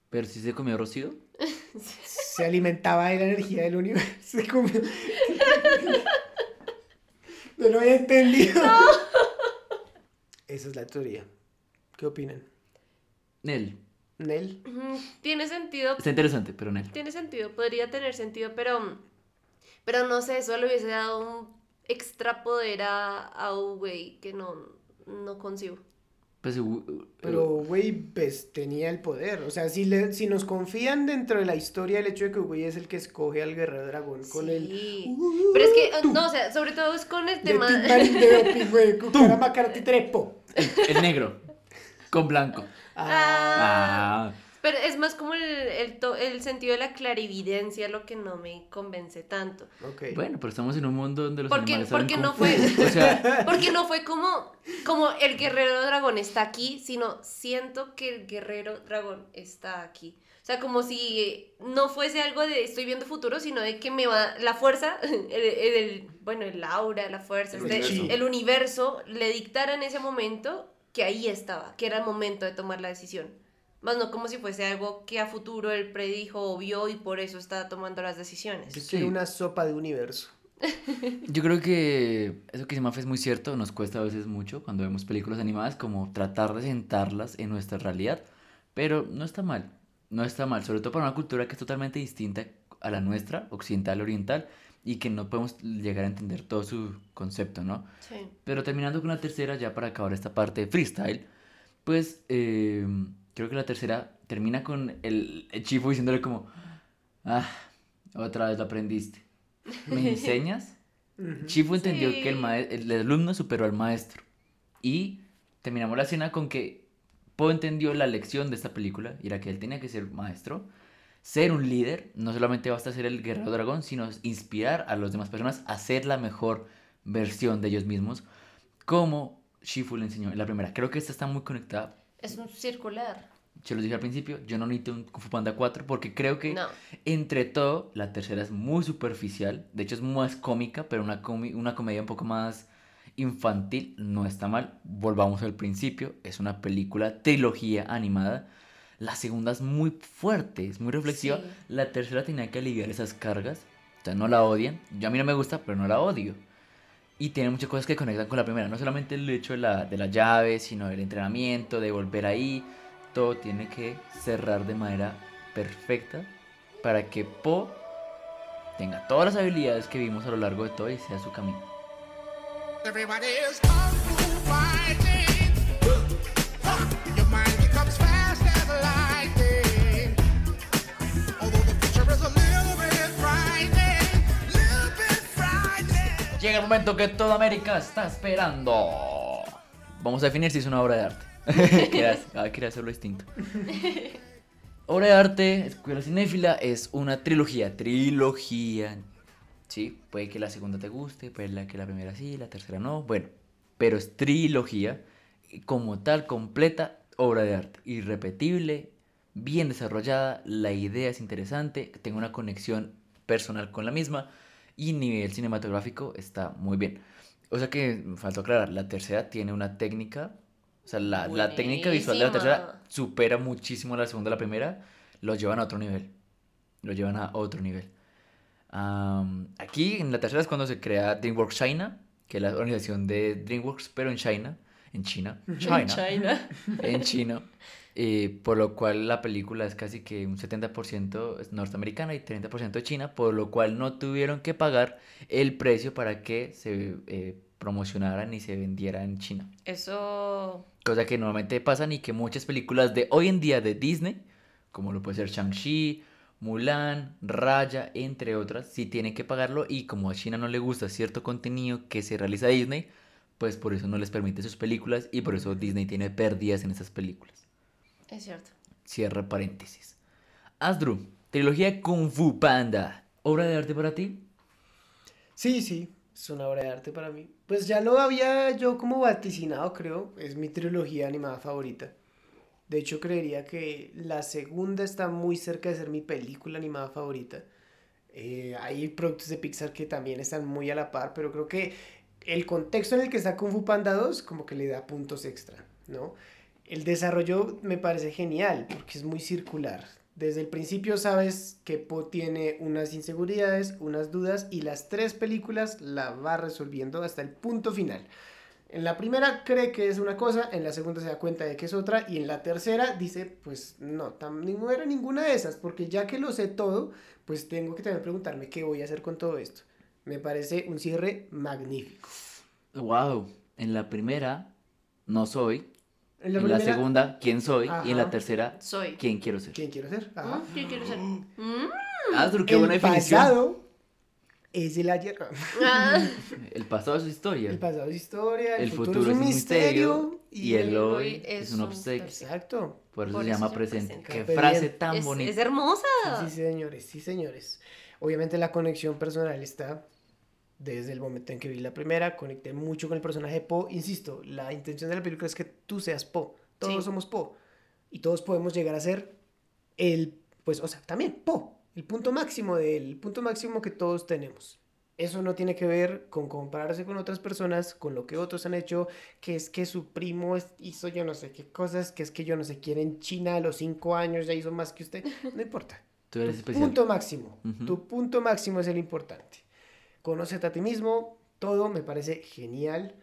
Pero si se comió Rocío. Se alimentaba de la energía del universo. Se comió- No lo había entendido. Esa es la teoría. ¿Qué opinan? Nel. Nel. Tiene sentido. Está interesante, pero Nel. Tiene sentido, podría tener sentido, pero. Pero no sé, eso le hubiese dado un extra poder a, a Uwe que no, no concibo. Pues, Pero, güey, pues tenía el poder. O sea, si, le, si nos confían dentro de la historia el hecho de que güey es el que escoge al guerrero dragón con el. Sí. Pero es que, no, o sea, sobre todo es con el De tema. De trepo. el negro. Con blanco. Ah, Ah. Pero es más como el, el, to- el sentido de la clarividencia lo que no me convence tanto. Bueno, pero estamos en un mundo donde los Porque, animales porque no fu. fue, O sea, porque no fue como, como el guerrero dragón está aquí, sino siento que el guerrero dragón está aquí. O sea, como si no fuese algo de estoy viendo futuro, sino de que me va la fuerza, el, el- el- bueno, el aura, la fuerza, El este, universo. el universo le dictara en ese momento que ahí estaba, que era el momento de tomar la decisión. Más no como si fuese algo que a futuro él predijo o vio y por eso está tomando las decisiones. Yo quiero una sopa de universo. Yo creo que eso que dice Mafe es muy cierto, nos cuesta a veces mucho cuando vemos películas animadas como tratar de sentarlas en nuestra realidad, pero no está mal, no está mal, sobre todo para una cultura que es totalmente distinta a la nuestra, occidental, oriental, y que no podemos llegar a entender todo su concepto, ¿no? Sí. Pero terminando con la tercera, ya para acabar esta parte de freestyle, pues eh, creo que la tercera termina con el, el Chifu diciéndole como, ah, otra vez lo aprendiste. ¿Me enseñas? Chifu entendió que el, el alumno superó al maestro. Y terminamos la escena con que Po entendió la lección de esta película, y era que él tenía que ser maestro, ser un líder, no solamente basta ser el guerrero dragón, sino inspirar a las demás personas a ser la mejor versión de ellos mismos, como Shifu le enseñó en la primera. Creo que esta está muy conectada. Es un circular. Se los dije al principio, yo no necesito un Kung Fu Panda 4 porque creo que No. entre todo, la tercera es muy superficial. De hecho, es más cómica, pero una, comi- una comedia un poco más infantil. No está mal. Volvamos al principio. Es una película, trilogía animada. La segunda es muy fuerte, es muy reflexiva. Sí. La tercera tenía que aliviar esas cargas. O sea, no la odian. Yo a mí no me gusta, pero no la odio. Y tiene muchas cosas que conectan con la primera. No solamente el hecho de la, de la llave, sino el entrenamiento, de volver ahí. Todo tiene que cerrar de manera perfecta para que Po tenga todas las habilidades que vimos a lo largo de todo y sea su camino. Everybody is Llega el momento que toda América está esperando. Vamos a definir si es una obra de arte. quería, ah, quería hacerlo distinto. Obra de arte, Escuela Cinéfila, es una trilogía. Trilogía. Sí, puede que la segunda te guste, puede que la primera sí, la tercera no. Bueno, pero es trilogía. Como tal, completa obra de arte. Irrepetible, bien desarrollada, la idea es interesante, tengo una conexión personal con la misma y nivel cinematográfico está muy bien. O sea que faltó aclarar, la tercera tiene una técnica, o sea, la, la técnica visual de la tercera supera muchísimo la segunda y la primera, lo llevan a otro nivel, lo llevan a otro nivel. Aquí en la tercera es cuando se crea DreamWorks China, que es la organización de DreamWorks, pero en China, en China, China, China. en chino, eh, por lo cual la película es casi que un 70% es norteamericana y 30% china, por lo cual no tuvieron que pagar el precio para que se eh, promocionaran y se vendiera en China. Eso. Cosa que normalmente pasa y que muchas películas de hoy en día de Disney, como lo puede ser Shang-Chi, Mulan, Raya, entre otras, sí tienen que pagarlo y como a China no le gusta cierto contenido que se realiza Disney, pues por eso no les permite sus películas y por eso Disney tiene pérdidas en esas películas. Es cierto. Cierra paréntesis. Asdru, trilogía Kung Fu Panda, ¿obra de arte para ti? Sí, sí, es una obra de arte para mí. Pues ya lo había yo como vaticinado, creo. Es mi trilogía animada favorita. De hecho, creería que la segunda está muy cerca de ser mi película animada favorita. Eh, hay productos de Pixar que también están muy a la par, pero creo que el contexto en el que está Kung Fu Panda 2 como que le da puntos extra, ¿no? El desarrollo me parece genial porque es muy circular. Desde el principio sabes que Po tiene unas inseguridades, unas dudas y las tres películas la va resolviendo hasta el punto final. En la primera cree que es una cosa, en la segunda se da cuenta de que es otra y en la tercera dice, pues no, no era ninguna de esas, porque ya que lo sé todo, pues tengo que también preguntarme qué voy a hacer con todo esto. Me parece un cierre magnífico. Wow, en la primera no soy, En en la la, primera- segunda quién soy y en la Ajá. tercera Soy. quién quiero ser. ¿Quién quiero ser? Ajá. ¿Qué quiero ser? Mm. Asdru, qué el buena definición. pasado es el ayer. Ah, El pasado es historia. El pasado es historia, el, El futuro, futuro es un es un misterio. misterio y el hoy es un obsequio. Exacto. Por eso Por se eso llama se presente. presente. Qué Pero frase tan es, bonita. es hermosa. Sí, sí, señores, sí, señores. Obviamente la conexión personal está desde el momento en que vi la primera, conecté mucho con el personaje de Poe. Insisto, la intención de la película es que tú seas Poe. Todos Sí. somos Poe. Y todos podemos llegar a ser el, pues, o sea, también Poe. El punto máximo del punto máximo que todos tenemos. Eso no tiene que ver con compararse con otras personas, con lo que otros han hecho, que es que su primo hizo yo no sé qué cosas, que es que yo no sé quién en China a los cinco años ya hizo más que usted. No importa. Tú eres Tu especial. punto máximo. Ujú. Tu punto máximo es el importante. Conócete a ti mismo. Todo me parece genial.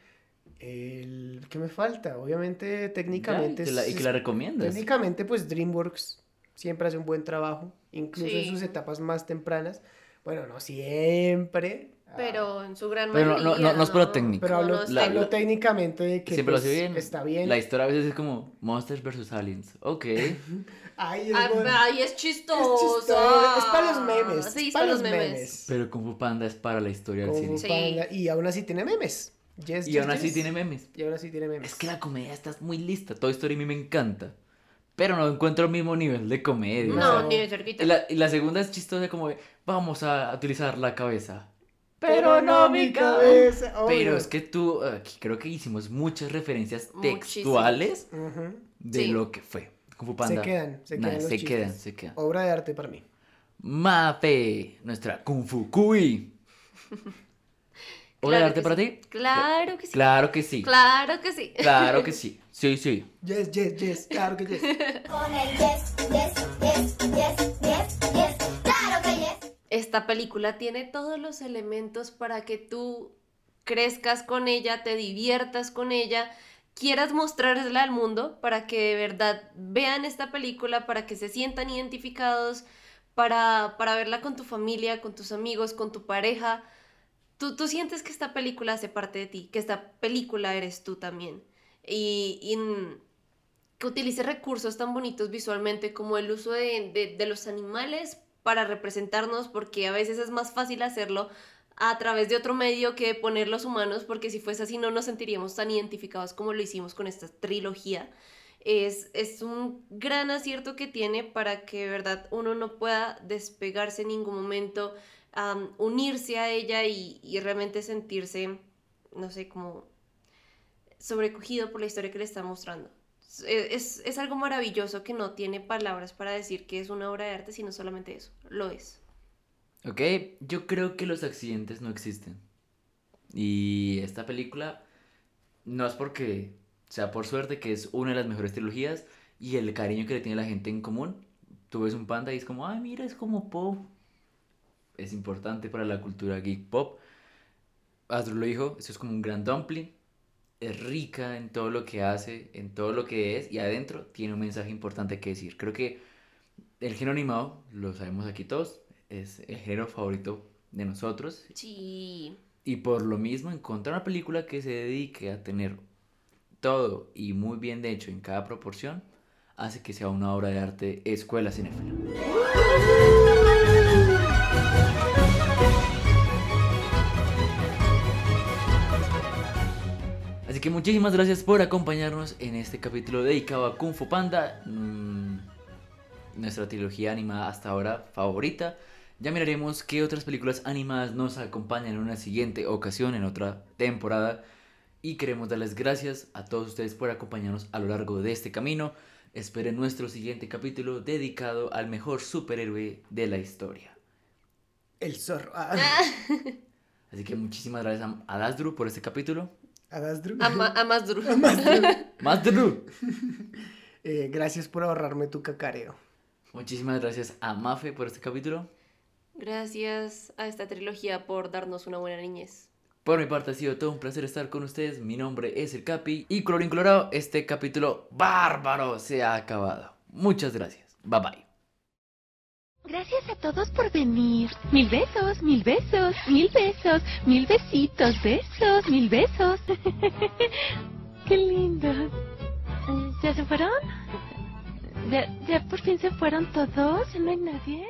El... ¿Qué me falta? Obviamente, técnicamente... y que la- y es- que la recomiendas. Técnicamente, pues DreamWorks siempre hace un buen trabajo. Incluso en sus etapas más tempranas. Bueno, no siempre. Pero en su gran Pero no- mayoría. no- no es por la técnica. Pero No, hablo, no es la- hablo técnico. técnicamente de que Siempre lo pues, hace bien. está bien. La historia a veces es como Monsters vs. Aliens. Ok. Ay, es Ay, bueno. ay, es chistoso. chistoso, es para los memes, Sí, es es para para los memes. memes. Pero Kung Fu Panda es para la historia del cine. Fu Sí. Panda, Y aún así tiene memes. Yes, Y yes, aún así tiene memes. Y aún así tiene memes. Es que la comedia está muy lista. Toda historia a mí me encanta. Pero no encuentro el mismo nivel de comedia. No, ni de cerquita. Y la, y la segunda es chistosa como de, vamos a utilizar la cabeza. Pero no mi cabeza. Pero es que tú, aquí creo que hicimos muchas referencias textuales Ujú. de Sí. lo que fue. Kung Fu Se Panda. quedan, se Nah, quedan. los se chistes. quedan, se quedan. Obra de arte para mí. Mafe, nuestra Kung Fu Kui. ¿Obra de arte para sí. ti? Claro que sí. Claro que sí. Claro que sí. Claro que sí. Sí, sí. Yes, yes, yes. Claro que yes. Con el yes, yes, yes, yes, yes, yes. Claro que yes. Esta película tiene todos los elementos para que tú crezcas con ella, te diviertas con ella, quieras mostrársela al mundo para que de verdad vean esta película, para que se sientan identificados, para, para verla con tu familia, con tus amigos, con tu pareja. Tú, tú sientes que esta película hace parte de ti, que esta película eres tú también. Y, y que utilice recursos tan bonitos visualmente como el uso de, de- de los animales para representarnos, porque a veces es más fácil hacerlo a través de otro medio que poner los humanos, porque si fuese así no nos sentiríamos tan identificados como lo hicimos con esta trilogía. Es, es un gran acierto que tiene para que verdad uno no pueda despegarse en ningún momento, am, unirse a ella y, realmente sentirse, no sé, como sobrecogido por la historia que le está mostrando. Es- es algo maravilloso que no tiene palabras para decir que es una obra de arte, sino solamente eso. Lo es. Ok, yo creo que los accidentes no existen. Y esta película no es porque sea por suerte que es una de las mejores trilogías y el cariño que le tiene la gente en común. Tú ves un panda y es como, ay, mira, es como pop. Es importante para la cultura geek pop. Astro lo dijo, esto es como un gran dumpling. Es rica en todo lo que hace, en todo lo que es y adentro tiene un mensaje importante que decir. Creo que el género animado, lo sabemos aquí todos, es el género favorito de nosotros Sí. y por lo mismo encontrar una película que se dedique a tener todo y muy bien de hecho en cada proporción hace que sea una obra de arte escuela cinéfila. Así que muchísimas gracias por acompañarnos en este capítulo dedicado a Kung Fu Panda, mm, nuestra trilogía animada hasta ahora favorita. Ya miraremos qué otras películas animadas nos acompañan en una siguiente ocasión, en otra temporada. Y queremos darles gracias a todos ustedes por acompañarnos a lo largo de este camino. Esperen nuestro siguiente capítulo dedicado al mejor superhéroe de la historia. El zorro. Ah, Así que muchísimas gracias a, a Dasdru por este capítulo. A, ma- a. ¡Masdru! Eh, gracias por ahorrarme tu cacareo. Muchísimas gracias a Mafe por este capítulo. Gracias a esta trilogía por darnos una buena niñez. Por mi parte ha sido todo un placer estar con ustedes. Mi nombre es el Capi. Y colorín colorado, este capítulo bárbaro se ha acabado. Muchas gracias. Bye bye. Gracias a todos por venir. Mil besos, mil besos, mil besos, mil besitos, besos, mil besos. Qué lindo. ¿Ya se fueron? ¿Ya, ¿Ya por fin se fueron todos? ¿No hay nadie?